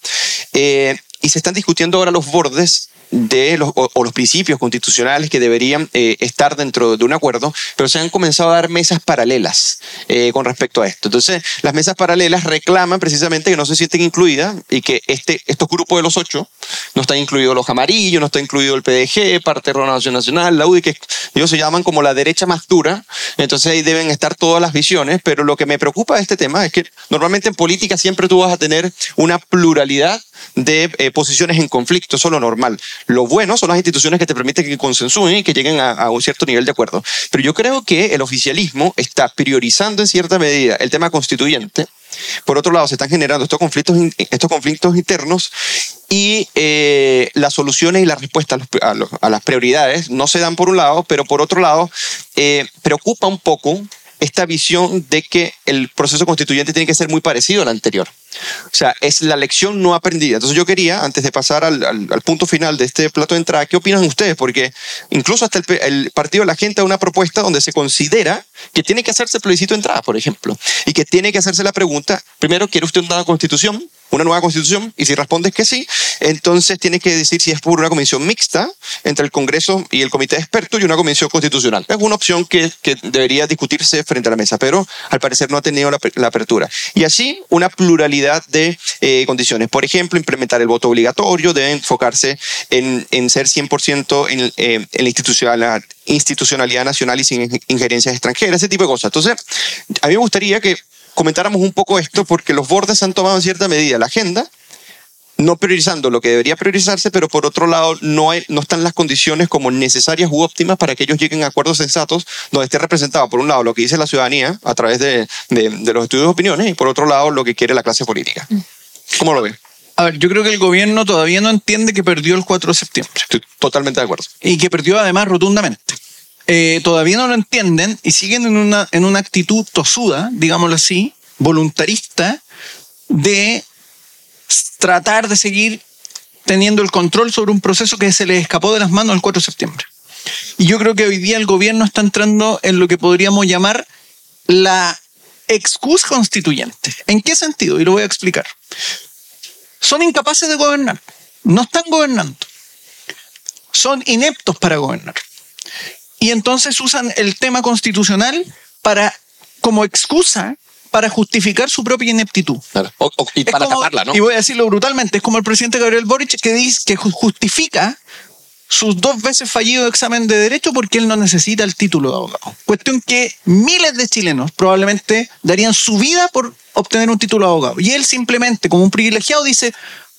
Eh, y se están discutiendo ahora los bordes de los, o, los principios constitucionales que deberían eh, estar dentro de un acuerdo, pero se han comenzado a dar mesas paralelas eh, con respecto a esto. Entonces, las mesas paralelas reclaman precisamente que no se sienten incluidas y que este, estos grupos de los ocho, no están incluidos los amarillos, no está incluido el PDG, parte Renovación Nacional, la UDI, que ellos se llaman como la derecha más dura, entonces ahí deben estar todas las visiones, pero lo que me preocupa de este tema es que normalmente en política siempre tú vas a tener una pluralidad de eh, posiciones en conflicto, eso es lo normal. Lo bueno son las instituciones que te permiten que consensúen y que lleguen a, un cierto nivel de acuerdo. Pero yo creo que el oficialismo está priorizando en cierta medida el tema constituyente. Por otro lado, se están generando estos conflictos, internos y eh, las soluciones y las respuestas a, las prioridades no se dan por un lado, pero por otro lado, eh, preocupa un poco esta visión de que el proceso constituyente tiene que ser muy parecido al anterior. O sea, es la lección no aprendida. Entonces yo quería, antes de pasar al, al, punto final de este plato de entrada, ¿qué opinan ustedes? Porque incluso hasta el, el, Partido de la Gente da una propuesta donde se considera que tiene que hacerse el plebiscito de entrada, por ejemplo, y que tiene que hacerse la pregunta, primero, ¿quiere usted una constitución? una nueva constitución y si respondes que sí, entonces tienes que decir si es por una comisión mixta entre el Congreso y el Comité de Expertos y una comisión constitucional. Es una opción que, que debería discutirse frente a la mesa, pero al parecer no ha tenido la, la apertura. Y así una pluralidad de eh, condiciones. Por ejemplo, implementar el voto obligatorio, debe enfocarse en, en ser 100% en, eh, en la institucionalidad, institucionalidad nacional y sin injerencias extranjeras, ese tipo de cosas. Entonces, a mí me gustaría que comentáramos un poco esto porque los bordes han tomado en cierta medida la agenda, no priorizando lo que debería priorizarse, pero por otro lado no, hay, no están las condiciones como necesarias u óptimas para que ellos lleguen a acuerdos sensatos donde esté representado por un lado lo que dice la ciudadanía a través de, de, de los estudios de opiniones y por otro lado lo que quiere la clase política. ¿Cómo lo ven? A ver, yo creo que el gobierno todavía no entiende que perdió el 4 de septiembre. Estoy totalmente de acuerdo. Y que perdió además rotundamente. Eh, todavía no lo entienden y siguen en una, en una actitud tosuda, digámoslo así, voluntarista de tratar de seguir teniendo el control sobre un proceso que se le escapó de las manos el 4 de septiembre. Y yo creo que hoy día el gobierno está entrando en lo que podríamos llamar la excusa constituyente. ¿En qué sentido? Y lo voy a explicar. Son incapaces de gobernar. No están gobernando. Son ineptos para gobernar. Y entonces usan el tema constitucional para, como excusa para justificar su propia ineptitud. y para taparla, ¿no? Y voy a decirlo brutalmente, es como el presidente Gabriel Boric que dice que justifica sus dos veces fallido examen de derecho porque él no necesita el título de abogado. Cuestión que miles de chilenos probablemente darían su vida por obtener un título de abogado. Y él simplemente, como un privilegiado, dice,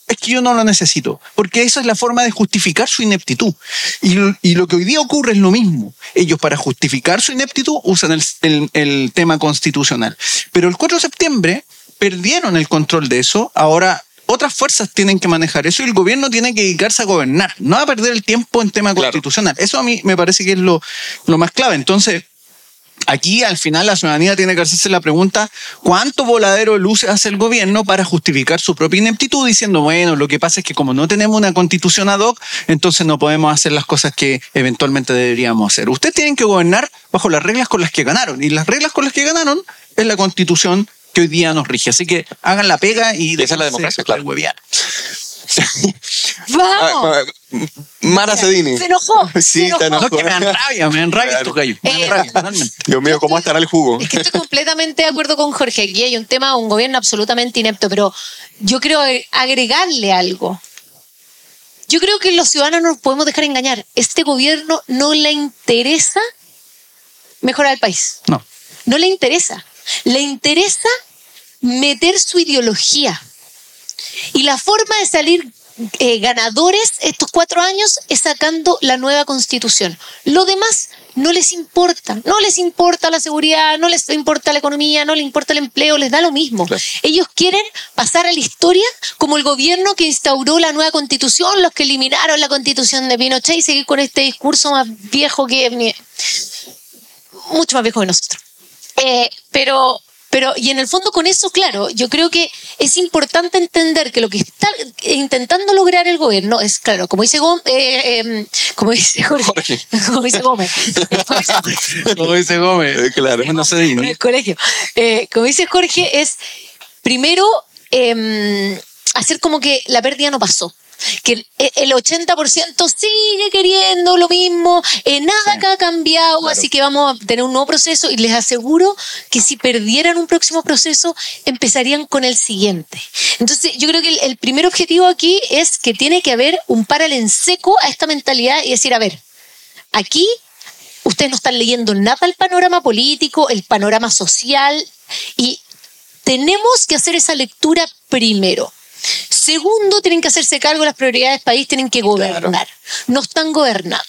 es que yo no lo necesito, porque esa es la forma de justificar su ineptitud. Y, lo que hoy día ocurre es lo mismo. Ellos para justificar su ineptitud usan el, el tema constitucional. Pero el 4 de septiembre perdieron el control de eso, ahora otras fuerzas tienen que manejar eso y el gobierno tiene que dedicarse a gobernar, no a perder el tiempo en tema constitucional. Eso a mí me parece que es lo, lo más clave. Entonces, Aquí al final la ciudadanía tiene que hacerse la pregunta, ¿cuánto voladero de luces hace el gobierno para justificar su propia ineptitud diciendo, bueno, lo que pasa es que como no tenemos una constitución ad hoc, entonces no podemos hacer las cosas que eventualmente deberíamos hacer? Ustedes tienen que gobernar bajo las reglas con las que ganaron y las reglas con las que ganaron es la constitución que hoy día nos rige. Así que hagan la pega y... Esa es la democracia, claro. ¡Vamos! Ah, ah, Mara Sedini. Se enojó. Sí, se enojó. No, que me dan rabia, me dan rabia estos gallos. Me dan Eh, rabia, totalmente. Dios mío, ¿cómo estará el jugo? Es que estoy completamente de acuerdo con Jorge. Aquí hay un tema, un gobierno absolutamente inepto, pero yo creo agregarle algo. Yo creo que los ciudadanos no nos podemos dejar engañar. Este gobierno no le interesa mejorar el país. No. No le interesa. Le interesa meter su ideología. Y la forma de salir eh, ganadores estos cuatro años es sacando la nueva constitución. Lo demás no les importa. No les importa la seguridad, no les importa la economía, no les importa el empleo, les da lo mismo. Claro. Ellos quieren pasar a la historia como el gobierno que instauró la nueva constitución, los que eliminaron la constitución de Pinochet y seguir con este discurso más viejo que... Mucho más viejo que nosotros. Eh, pero, pero, y en el fondo con eso, claro, yo creo que es importante entender que lo que está intentando lograr el gobierno es, claro, como dice Gómez, eh, eh, como dice Jorge, Jorge. como dice Gómez, como dice Gómez. Eh, claro. No sé, en el colegio, Eh, como dice Jorge, es primero eh, hacer como que la pérdida no pasó. Que el, el 80% sigue queriendo lo mismo, eh, nada acá ha cambiado, así que vamos a tener un nuevo proceso y les aseguro que si perdieran un próximo proceso, empezarían con el siguiente. Entonces, yo creo que el, el primer objetivo aquí es que tiene que haber un paralelo en seco a esta mentalidad y decir, a ver, aquí ustedes no están leyendo nada el panorama político, el panorama social y tenemos que hacer esa lectura primero. Segundo, tienen que hacerse cargo de las prioridades del país, tienen que gobernar. No están gobernando.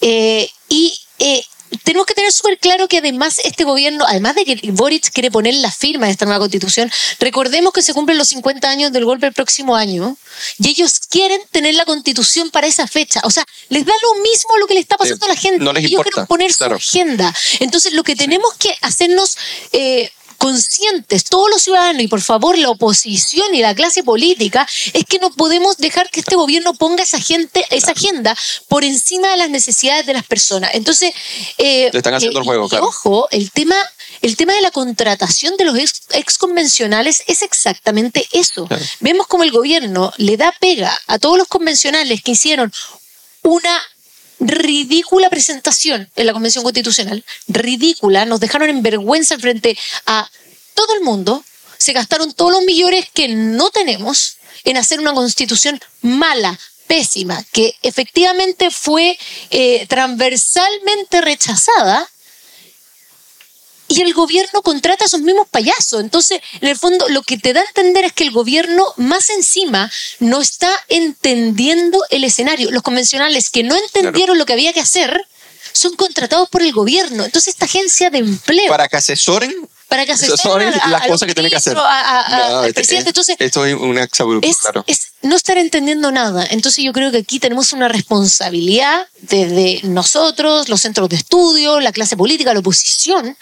Eh, y eh, tenemos que tener súper claro que además este gobierno, además de que Boric quiere poner la firma de esta nueva constitución, recordemos que se cumplen los 50 años del golpe el próximo año y ellos quieren tener la constitución para esa fecha. O sea, les da lo mismo lo que le está pasando a la gente. no les ellos importa, quieren poner claro. su agenda. Entonces, lo que tenemos que hacernos... eh, conscientes, todos los ciudadanos y por favor la oposición y la clase política, es que no podemos dejar que este gobierno ponga esa gente, esa agenda por encima de las necesidades de las personas. Entonces, eh, Le están haciendo eh, el juego, y claro. ojo, el tema, el tema de la contratación de los ex, ex convencionales es exactamente eso. Claro. Vemos como el gobierno le da pega a todos los convencionales que hicieron una ridícula presentación en la Convención Constitucional, ridícula, nos dejaron en vergüenza frente a todo el mundo, se gastaron todos los millones que no tenemos en hacer una constitución mala, pésima, que efectivamente fue eh, transversalmente rechazada y el gobierno contrata a esos mismos payasos. Entonces, en el fondo, lo que te da a entender es que el gobierno, más encima, no está entendiendo el escenario. Los convencionales que no entendieron lo que había que hacer son contratados por el gobierno. Entonces, esta agencia de empleo, para, Para que asesoren, que asesoren asesoren a- a- las a cosas que tienen que hacer. a- No, al este- presidente. Entonces, esto es un exabrupto, es, claro. es no estar entendiendo nada. Entonces yo creo que aquí tenemos una responsabilidad desde nosotros, los centros de estudio, la clase política, la oposición,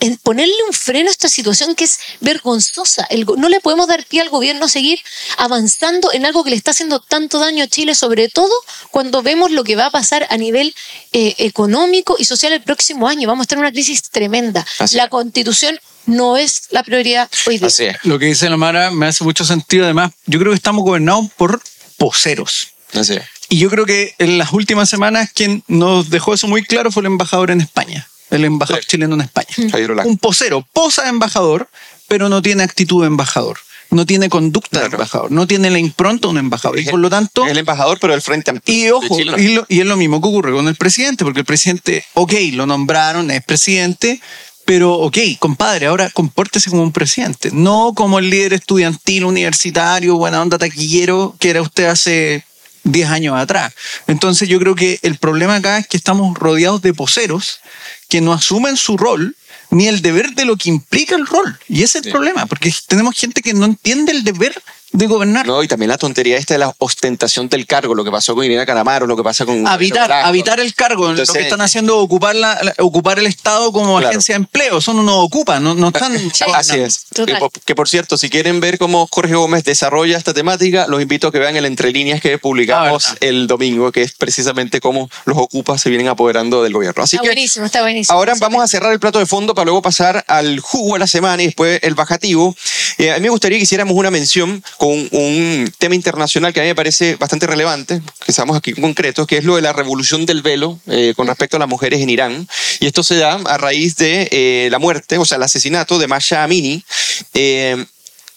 en ponerle un freno a esta situación que es vergonzosa. El no le podemos dar pie al gobierno a seguir avanzando en algo que le está haciendo tanto daño a Chile, sobre todo cuando vemos lo que va a pasar a nivel eh, económico y social el próximo año. Vamos a estar en una crisis tremenda. Así la constitución no es la prioridad hoy día. Así es. Lo que dice la Mara me hace mucho sentido. Además, yo creo que estamos gobernados por poseros. Así es. Y yo creo que en las últimas semanas quien nos dejó eso muy claro fue el embajador en España, el embajador Sí. chileno en España. Olac. Un posero, posa de embajador, pero no tiene actitud de embajador, no tiene conducta de embajador, no tiene la impronta de un embajador. Y por lo tanto, el embajador, pero del Frente Amplio. y ojo, y, lo- y es lo mismo que ocurre con el presidente, porque el presidente, ok, lo nombraron, es presidente, pero ok, compadre, ahora compórtese como un presidente, no como el líder estudiantil, universitario, buena onda taquillero que era usted hace 10 años atrás. Entonces yo creo que el problema acá es que estamos rodeados de poseros que no asumen su rol ni el deber de lo que implica el rol. Y ese es el Sí. problema, porque tenemos gente que no entiende el deber de gobernar. No, y también la tontería esta de la ostentación del cargo, lo que pasó con Irina Calamaro, lo que pasa con... habitar, habitar el cargo. lo Entonces- que están haciendo es ocupar, la, la- ocupar el Estado como Claro. agencia de empleo. Eso no nos ocupa, no, no están. Así es. Que que por cierto, si quieren ver cómo Jorge Gómez desarrolla esta temática, los invito a que vean el Entre Líneas que publicamos Ah, el domingo, que es precisamente cómo los ocupas se vienen apoderando del gobierno. Así Está que buenísimo, está buenísimo. ahora vamos a cerrar el plato de fondo para luego pasar al jugo de la semana y después el bajativo. Eh, a mí me gustaría que hiciéramos una mención con un tema internacional que a mí me parece bastante relevante, que estamos aquí concretos, que es lo de la revolución del velo eh, con respecto a las mujeres en Irán. Y esto se da a raíz de eh, la muerte, o sea, el asesinato de Masha Amini,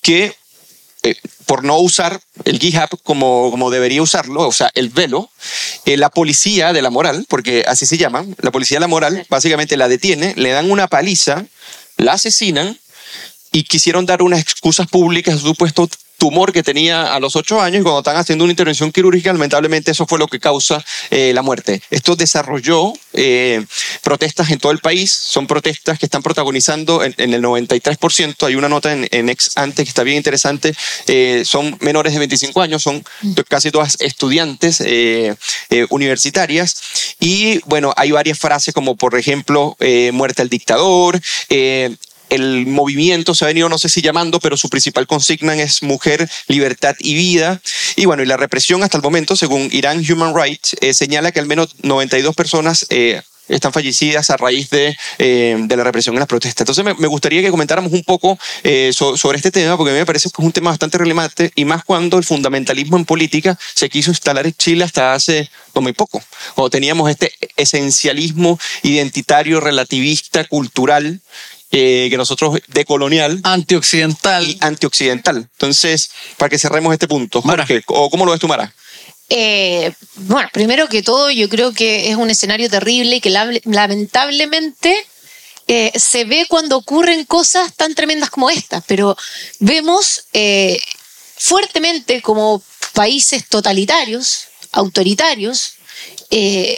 que por no usar el hijab como, como debería usarlo, o sea, el velo, eh, la policía de la moral, porque así se llama, la policía de la moral, básicamente la detiene, le dan una paliza, la asesinan y quisieron dar unas excusas públicas a su supuesto tumor que tenía a los ocho años y cuando están haciendo una intervención quirúrgica, lamentablemente eso fue lo que causa eh, la muerte. Esto desarrolló eh, protestas en todo el país, son protestas que están protagonizando en, el 93%, hay una nota en, ex ante que está bien interesante, eh, son menores de 25 años, son casi todas estudiantes universitarias. Y bueno, hay varias frases como por ejemplo, muerte al dictador, el movimiento se ha venido, no sé si llamando, pero su principal consigna es mujer, libertad y vida. Y bueno, y la represión hasta el momento, según Iran Human Rights, eh, señala que al menos 92 personas eh, están fallecidas a raíz de, eh, de la represión en las protestas. Entonces me, me gustaría que comentáramos un poco eh, so- sobre este tema, porque a mí me parece que es un tema bastante relevante, y más cuando el fundamentalismo en política se quiso instalar en Chile hasta hace no muy poco, cuando teníamos este esencialismo identitario, relativista, cultural, eh, que nosotros, decolonial, Antioccidental. y antioxidental. Entonces, para que cerremos este punto. Jorge, ¿o ¿cómo lo ves tú, Mara? Eh, bueno, primero que todo, yo creo que es un escenario terrible y que lamentablemente eh, se ve cuando ocurren cosas tan tremendas como esta, pero vemos eh, fuertemente como países totalitarios, autoritarios, eh,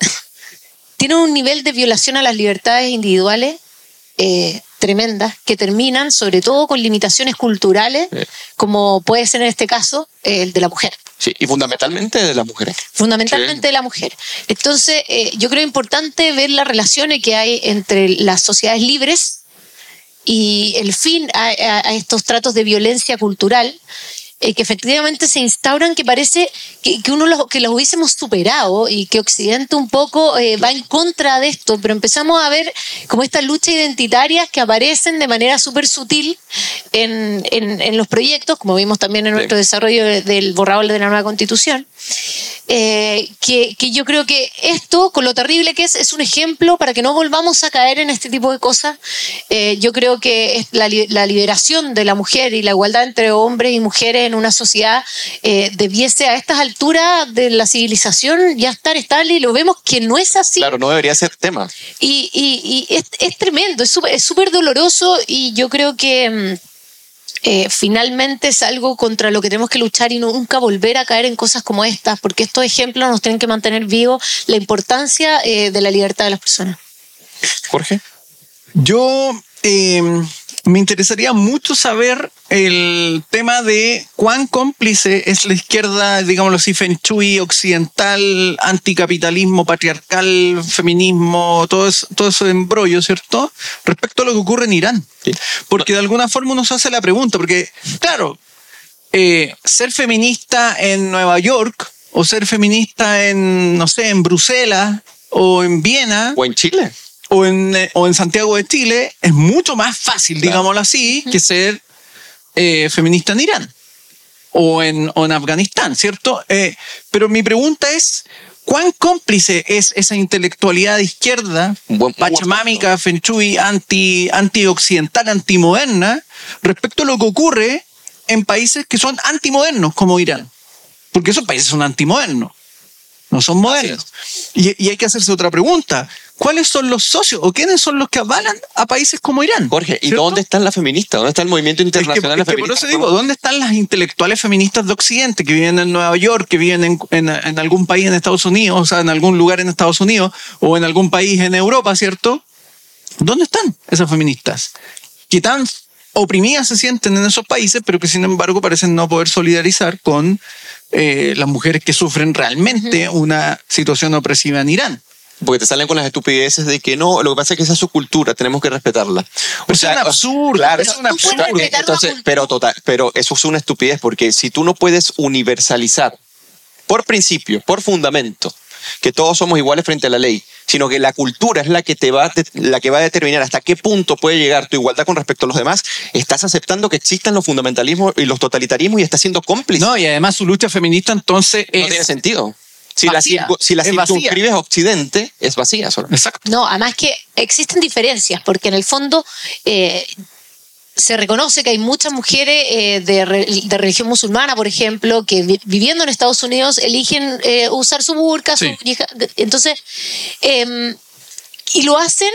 tienen un nivel de violación a las libertades individuales eh, tremendas que terminan sobre todo con limitaciones culturales, Sí. como puede ser en este caso el de la mujer Sí, y fundamentalmente de las mujeres. fundamentalmente Sí. de la mujer. Entonces, eh, yo creo importante ver las relaciones que hay entre las sociedades libres y el fin a, a- a estos tratos de violencia cultural eh, que efectivamente se instauran que parece que, que uno los, que los hubiésemos superado y que Occidente un poco eh, va en contra de esto, pero empezamos a ver como estas luchas identitarias que aparecen de manera súper sutil en, en- en los proyectos, como vimos también en nuestro desarrollo de- del borrador de la nueva constitución. Eh, que, que yo creo que esto, con lo terrible que es, es un ejemplo para que no volvamos a caer en este tipo de cosas. Eh, yo creo que la, la liberación de la mujer y la igualdad entre hombres y mujeres en una sociedad eh, debiese a estas alturas de la civilización ya estar estable y lo vemos que no es así. Claro, no debería ser tema. Y, y- y es, es tremendo, es súper es doloroso y yo creo que mm, eh, finalmente es algo contra lo que tenemos que luchar y nunca volver a caer en cosas como estas, porque estos ejemplos nos tienen que mantener vivos la importancia eh, de la libertad de las personas. Jorge. Yo eh, me interesaría mucho saber el tema de cuán cómplice es la izquierda, digámoslo así, feng shui, occidental, anticapitalismo, patriarcal, feminismo, todo, eso, todo ese embrollo, ¿cierto? Respecto a lo que ocurre en Irán. Sí. Porque de alguna forma uno se hace la pregunta, porque, claro, eh, ser feminista en Nueva York o ser feminista en, no sé, en Bruselas o en Viena O en Chile. O en, eh, o en Santiago de Chile es mucho más fácil, Claro. digámoslo así, que ser eh, feminista en Irán o en, o en Afganistán, ¿cierto? Eh, pero mi pregunta es, ¿cuán cómplice es esa intelectualidad de izquierda, buen- pachamámica, feng shui, anti, antioccidental, antimoderna, respecto a lo que ocurre en países que son antimodernos como Irán? Porque esos países son antimodernos, no son modernos. Y, y hay que hacerse otra pregunta. ¿Cuáles son los socios o quiénes son los que avalan a países como Irán? Jorge, ¿y ¿Cierto? dónde están las feministas? ¿Dónde está el movimiento Es que- internacional es de que por eso digo, ¿dónde están las intelectuales feministas de Occidente que viven en Nueva York, que viven en, en- en algún país en Estados Unidos, o sea, en algún lugar en Estados Unidos o en algún país en Europa, ¿cierto? ¿Dónde están esas feministas? Que tan oprimidas se sienten en esos países, pero que sin embargo parecen no poder solidarizar con eh, las mujeres que sufren realmente una situación opresiva en Irán. Porque te salen con las estupideces de que no, lo que pasa es que esa es su cultura, tenemos que respetarla. Es un absurdo, Claro, es un absurdo. Entonces, pero total, pero eso es una estupidez porque si tú no puedes universalizar por principio, por fundamento, que todos somos iguales frente a la ley, sino que la cultura es la que te va la que va a determinar hasta qué punto puede llegar tu igualdad con respecto a los demás, estás aceptando que existan los fundamentalismos y los totalitarismos y estás siendo cómplice. No, y además su lucha feminista entonces No es... tiene sentido. Si la, vacía, circu- si la circunscribes a Occidente, es vacía solo. Exacto. No, además que existen diferencias, porque en el fondo eh, se reconoce que hay muchas mujeres eh, de, re- de religión musulmana, por ejemplo, que vi- viviendo en Estados Unidos eligen eh, usar su burka, su Sí. yihad. entonces, em, y lo hacen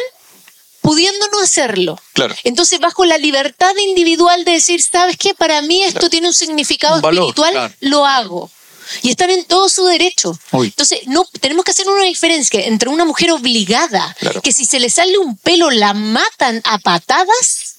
pudiendo no hacerlo. Claro. Entonces, bajo la libertad individual de decir, ¿sabes qué? Para mí esto Claro. tiene un significado Un valor, espiritual, claro. lo hago. Y están en todo su derecho. Uy. Entonces, no, tenemos que hacer una diferencia entre una mujer obligada, Claro. que si se le sale un pelo la matan a patadas,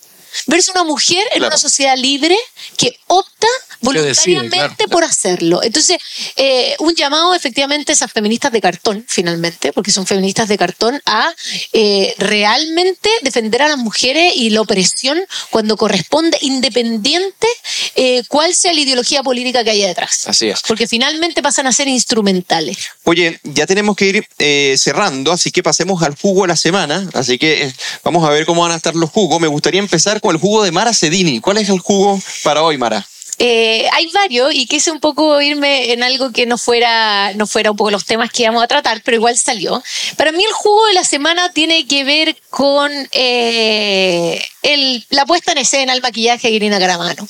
versus una mujer en una sociedad libre que opta voluntariamente por hacerlo. Entonces, eh, un llamado efectivamente a esas feministas de cartón, finalmente, porque son feministas de cartón, a eh, realmente defender a las mujeres y la opresión cuando corresponde, independiente eh, cuál sea la ideología política que haya detrás. Así es. Porque finalmente pasan a ser instrumentales. Oye, ya tenemos que ir cerrando, así que pasemos al jugo de la semana. Así que vamos a ver cómo van a estar los jugos. Me gustaría empezar con el jugo de Mara Cedini. ¿Cuál es el jugo para hoy, Mara? Eh, hay varios y quise un poco irme en algo que no fuera, no fuera un poco los temas que íbamos a tratar, pero igual salió. Para mí el jugo de la semana tiene que ver con eh, el, la puesta en escena, el maquillaje de Irina Caramano.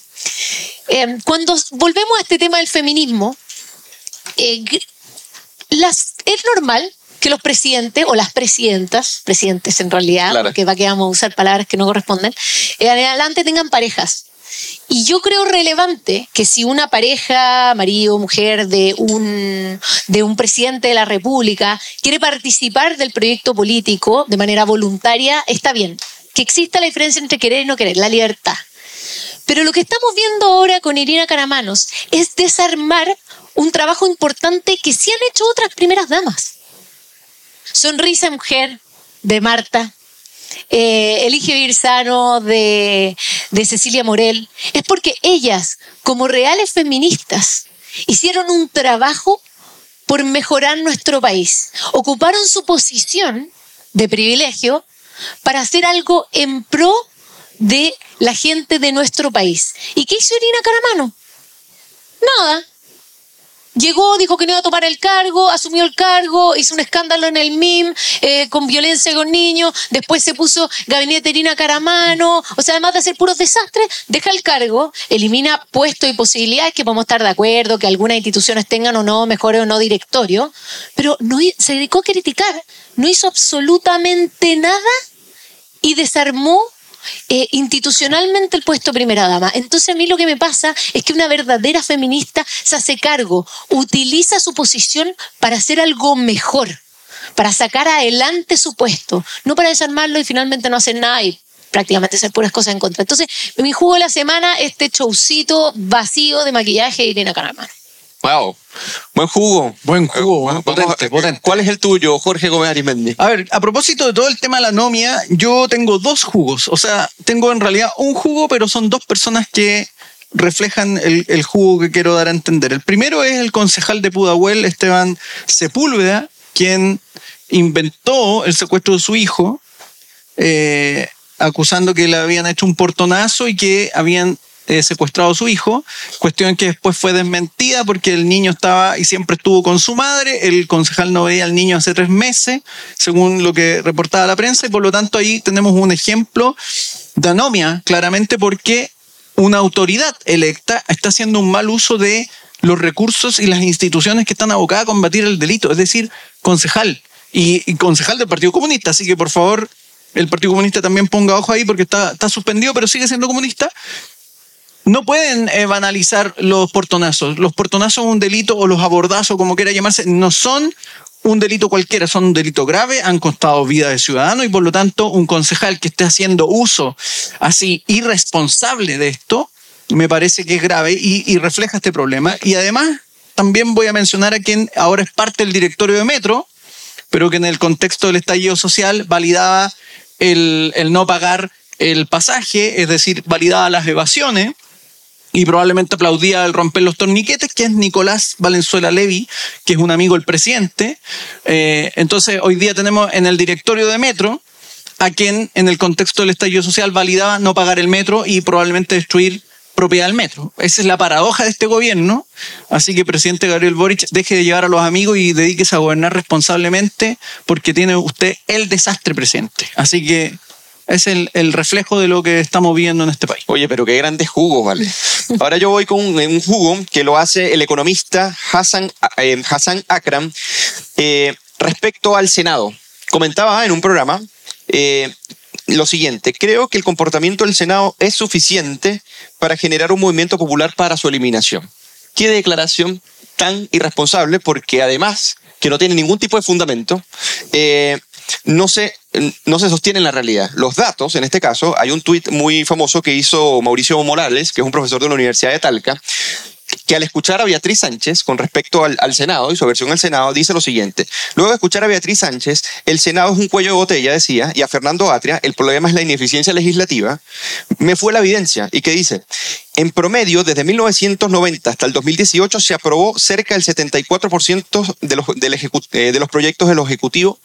Eh, cuando volvemos a este tema del feminismo, eh, las, es normal que los presidentes o las presidentas, presidentes en realidad, Claro. porque va que vamos a usar palabras que no corresponden, en adelante tengan parejas. Y yo creo relevante que si una pareja, marido, mujer de un, de un presidente de la República quiere participar del proyecto político de manera voluntaria, está bien. Que exista la diferencia entre querer y no querer, la libertad. Pero lo que estamos viendo ahora con Irina Caramanos es desarmar un trabajo importante que sí han hecho otras primeras damas. Sonrisa Mujer de Marta, eh, Elige Sano de, de Cecilia Morel, es porque ellas, como reales feministas, hicieron un trabajo por mejorar nuestro país. Ocuparon su posición de privilegio para hacer algo en pro de la gente de nuestro país. ¿Y qué hizo Irina Caramano? Nada. Llegó, dijo que no iba a tomar el cargo, asumió el cargo, hizo un escándalo en el MIM eh, con violencia con niños, después se puso gabinete Irina Caramano, o sea, además de hacer puros desastres, deja el cargo, elimina puestos y posibilidades que podemos estar de acuerdo, que algunas instituciones tengan o no mejores o no directorio, pero no, se dedicó a criticar, no hizo absolutamente nada y desarmó eh, institucionalmente el puesto primera dama. Entonces a mí lo que me pasa es que una verdadera feminista se hace cargo, utiliza su posición para hacer algo mejor, para sacar adelante su puesto, no para desarmarlo y finalmente no hacer nada y prácticamente hacer puras cosas en contra. Entonces, mi jugo de la semana, este showcito vacío de maquillaje de Irina Caramano. Wow. Buen jugo. Buen jugo, Eh, ¿eh? potente, a- potente. ¿Cuál es el tuyo, Jorge Gómez Arismendi? A ver, a propósito de todo el tema de la anomia, yo tengo dos jugos. O sea, tengo en realidad un jugo, pero son dos personas que reflejan el, el jugo que quiero dar a entender. El primero es el concejal de Pudahuel, Esteban Sepúlveda, quien inventó el secuestro de su hijo, eh, acusando que le habían hecho un portonazo y que habían eh, secuestrado a su hijo, cuestión que después fue desmentida porque el niño estaba y siempre estuvo con su madre, el concejal no veía al niño hace tres meses, según lo que reportaba la prensa, y por lo tanto ahí tenemos un ejemplo de anomia, claramente porque una autoridad electa está haciendo un mal uso de los recursos y las instituciones que están abocadas a combatir el delito, es decir, concejal y, y concejal del Partido Comunista, así que por favor el Partido Comunista también ponga ojo ahí porque está, está suspendido, pero sigue siendo comunista. No pueden eh, banalizar los portonazos. Los portonazos un delito o los abordazos, como quiera llamarse, no son un delito cualquiera, son un delito grave, han costado vida de ciudadanos y por lo tanto un concejal que esté haciendo uso así irresponsable de esto, me parece que es grave y, y refleja este problema. Y además también voy a mencionar a quien ahora es parte del directorio de Metro, pero que en el contexto del estallido social validaba el, el no pagar el pasaje, es decir, validaba las evasiones y probablemente aplaudía el romper los torniquetes, que es Nicolás Valenzuela Levy, que es un amigo del presidente. Eh, entonces, hoy día tenemos en el directorio de Metro a quien en el contexto del estallido social validaba no pagar el metro y probablemente destruir propiedad del metro. Esa es la paradoja de este gobierno. Así que, presidente Gabriel Boric, deje de llevar a los amigos y dedíquese a gobernar responsablemente porque tiene usted el desastre presente. Así que es el, el reflejo de lo que estamos viendo en este país. Oye, pero qué grandes jugos, ¿vale? Ahora yo voy con un, un jugo que lo hace el economista Hassan, eh, Hassan Akram eh, respecto al Senado. Comentaba en un programa eh, lo siguiente, creo que el comportamiento del Senado es suficiente para generar un movimiento popular para su eliminación. Qué declaración tan irresponsable, porque además que no tiene ningún tipo de fundamento, eh, no se, no se sostiene en la realidad. Los datos, en este caso, hay un tuit muy famoso que hizo Mauricio Morales, que es un profesor de la Universidad de Talca, que al escuchar a Beatriz Sánchez con respecto al, Senado y su versión al Senado dice lo siguiente. Luego de escuchar a Beatriz Sánchez, el Senado es un cuello de botella, decía, y a Fernando Atria, el problema es la ineficiencia legislativa, me fue la evidencia. ¿Y qué dice? En promedio, desde 1990 hasta el 2018 se aprobó cerca del 74% de los, eh, de los proyectos de los ejecutivos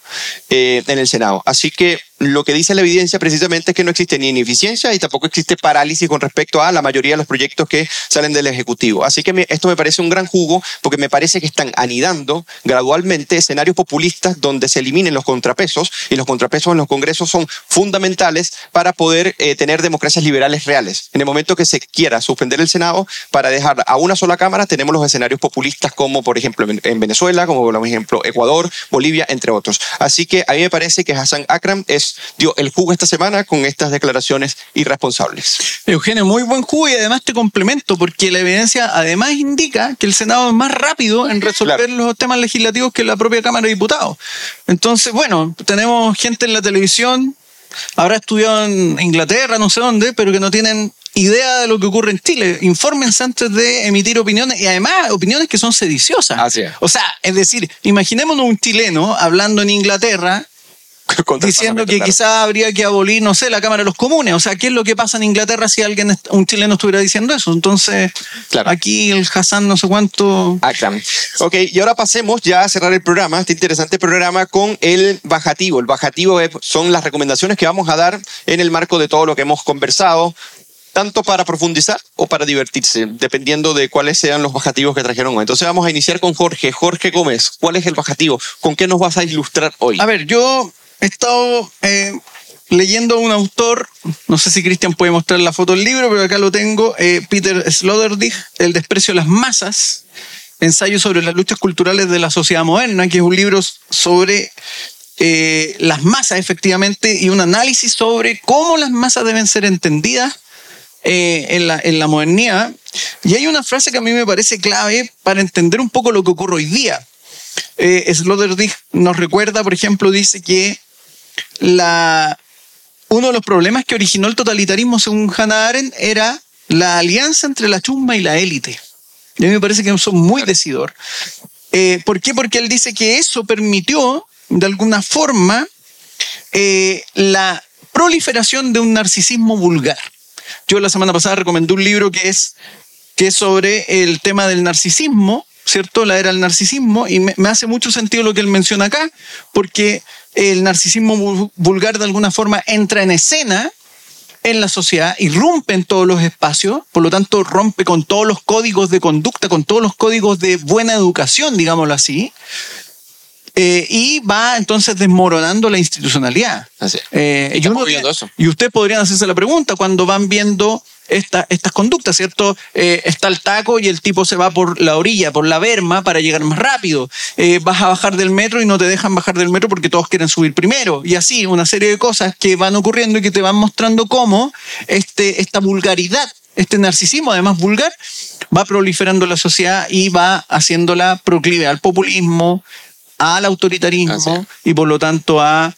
eh, en el Senado. Así que lo que dice la evidencia precisamente es que no existe ni ineficiencia y tampoco existe parálisis con respecto a la mayoría de los proyectos que salen del Ejecutivo. Así que esto me parece un gran jugo porque me parece que están anidando gradualmente escenarios populistas donde se eliminen los contrapesos y los contrapesos en los congresos son fundamentales para poder eh, tener democracias liberales reales. En el momento que se quiera suspender el Senado para dejar a una sola Cámara, tenemos los escenarios populistas como, por ejemplo, en Venezuela, como por ejemplo Ecuador, Bolivia, entre otros. Así que a mí me parece que Hassan Akram es, dio el jugo esta semana con estas declaraciones irresponsables. Eugenio, muy buen jugo y además te complemento porque la evidencia además indica que el Senado es más rápido en resolver claro. los temas legislativos que la propia Cámara de Diputados. Entonces, bueno, tenemos gente en la televisión, habrá estudiado en Inglaterra, no sé dónde, pero que no tienen idea de lo que ocurre en Chile. Infórmense antes de emitir opiniones y además opiniones que son sediciosas. Así es. O sea, es decir, imaginémonos un chileno hablando en Inglaterra diciendo que claro. quizás habría que abolir, no sé, la Cámara de los Comunes. O sea, ¿qué es lo que pasa en Inglaterra si alguien, un chileno estuviera diciendo eso? Entonces, claro. aquí el Hassan no sé cuánto... Acá. Ok, y ahora pasemos ya a cerrar el programa, este interesante programa con el bajativo. El bajativo son las recomendaciones que vamos a dar en el marco de todo lo que hemos conversado, tanto para profundizar o para divertirse, dependiendo de cuáles sean los bajativos que trajeron hoy. Entonces vamos a iniciar con Jorge. Jorge Gómez, ¿cuál es el bajativo? ¿Con qué nos vas a ilustrar hoy? A ver, yo he estado eh, leyendo un autor, no sé si Cristian puede mostrar la foto del libro, pero acá lo tengo, eh, Peter Sloterdijk, El desprecio de las masas, ensayo sobre las luchas culturales de la sociedad moderna, que es un libro sobre eh, las masas efectivamente y un análisis sobre cómo las masas deben ser entendidas en, la, modernidad. Y hay una frase que a mí me parece clave para entender un poco lo que ocurre hoy día. Eh, nos recuerda, por ejemplo, dice que la, uno de los problemas que originó el totalitarismo, según Hannah Arendt, era la alianza entre la chumba y la élite. Y a mí me parece que eso es muy decidor. Eh, ¿Por qué? Porque él dice que eso permitió, de alguna forma, eh, la proliferación de un narcisismo vulgar. Yo la semana pasada recomendé un libro que es, que es sobre el tema del narcisismo, ¿cierto? La era del narcisismo, y me, me, hace mucho sentido lo que él menciona acá, porque el narcisismo vulgar de alguna forma entra en escena en la sociedad, irrumpe en todos los espacios, por lo tanto rompe con todos los códigos de conducta, con todos los códigos de buena educación, digámoslo así, eh, y va entonces desmoronando la institucionalidad. Así. Eh, y, uno, eso. y ustedes podrían hacerse la pregunta cuando van viendo esta, estas conductas, ¿cierto? Eh, está el taco y el tipo se va por la orilla, por la berma para llegar más rápido. Eh, vas a bajar del metro y no te dejan bajar del metro porque todos quieren subir primero. Y así, una serie de cosas que van ocurriendo y que te van mostrando cómo este, esta vulgaridad, este narcisismo además vulgar, va proliferando la sociedad y va haciéndola proclive al populismo, al autoritarismo y por lo tanto a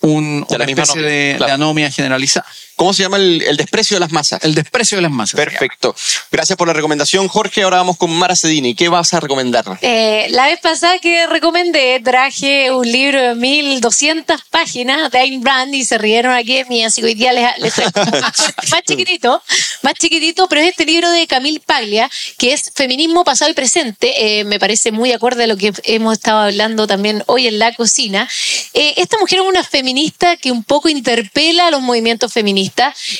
un, una especie de, claro. de anomia generalizada. ¿Cómo se llama el, el desprecio de las masas? El desprecio de las masas. Perfecto. Gracias por la recomendación, Jorge. Ahora vamos con Mara Cedini. ¿Qué vas a recomendar? Eh, la vez pasada que recomendé, traje un libro de 1200 páginas de Ayn Rand y se rieron aquí de mí, así que hoy día les, les traigo más chiquitito, más chiquitito, pero es este libro de Camille Paglia, que es Feminismo pasado y presente. Eh, me parece muy acorde a lo que hemos estado hablando también hoy en la cocina. Eh, esta mujer es una feminista que un poco interpela a los movimientos feministas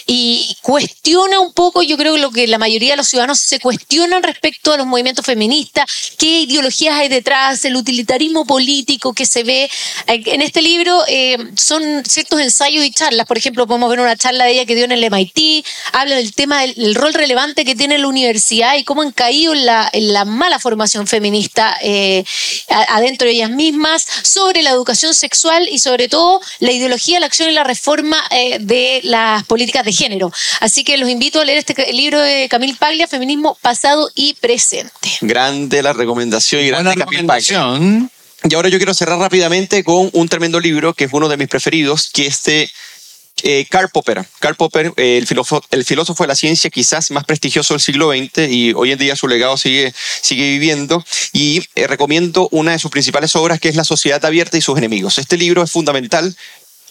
y cuestiona un poco, yo creo que lo que la mayoría de los ciudadanos se cuestionan respecto a los movimientos feministas, qué ideologías hay detrás, el utilitarismo político que se ve. En este libro eh, son ciertos ensayos y charlas, por ejemplo, podemos ver una charla de ella que dio en el MIT, habla del tema del, rol relevante que tiene la universidad y cómo han caído en la, la mala formación feminista eh, adentro de ellas mismas, sobre la educación sexual y sobre todo la ideología, la acción y la reforma eh, de las políticas de género. Así que los invito a leer este libro de Camille Paglia, Feminismo pasado y presente. Grande la recomendación y grande Buena Camille Paglia. recomendación. Y ahora yo quiero cerrar rápidamente con un tremendo libro que es uno de mis preferidos, que es de eh, Karl Popper. Karl Popper, eh, el, filósofo, el filósofo de la ciencia quizás más prestigioso del siglo XX y hoy en día su legado sigue, sigue viviendo. Y eh, recomiendo una de sus principales obras que es La sociedad abierta y sus enemigos. Este libro es fundamental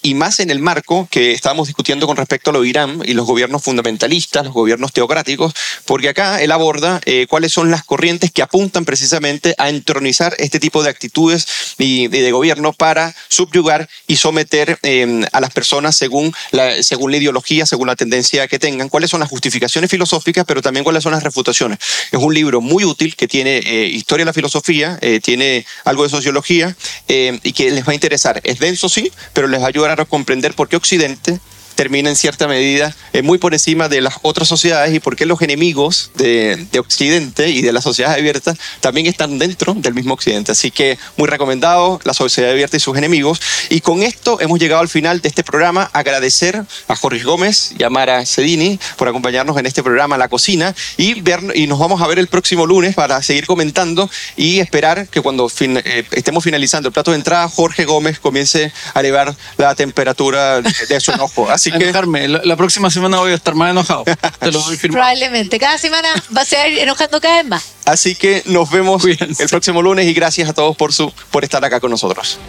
y más en el marco que estábamos discutiendo con respecto a lo de Irán y los gobiernos fundamentalistas, los gobiernos teocráticos, porque acá él aborda eh, cuáles son las corrientes que apuntan precisamente a entronizar este tipo de actitudes y, de gobierno para subyugar y someter eh, a las personas según la, según la ideología, según la tendencia que tengan, cuáles son las justificaciones filosóficas, pero también cuáles son las refutaciones. Es un libro muy útil que tiene eh, historia de la filosofía, tiene algo de sociología y que les va a interesar. Es denso, sí, pero les va a ayudar a comprender por qué Occidente termina en cierta medida eh, muy por encima de las otras sociedades y por qué los enemigos de, Occidente y de la sociedad abierta también están dentro del mismo Occidente. Así que muy recomendado la sociedad abierta y sus enemigos. Y con esto hemos llegado al final de este programa. Agradecer a Jorge Gómez y a Mara Sedini por acompañarnos en este programa La Cocina y, ver, y nos vamos a ver el próximo lunes para seguir comentando y esperar que cuando eh, estemos finalizando el plato de entrada, Jorge Gómez comience a elevar la temperatura de, su enojo. Así Así La, próxima semana voy a estar más enojado. Te lo doy firmado. Probablemente. Cada semana va a ser enojando cada vez más. Así que nos vemos el próximo lunes y gracias a todos por, su, por estar acá con nosotros.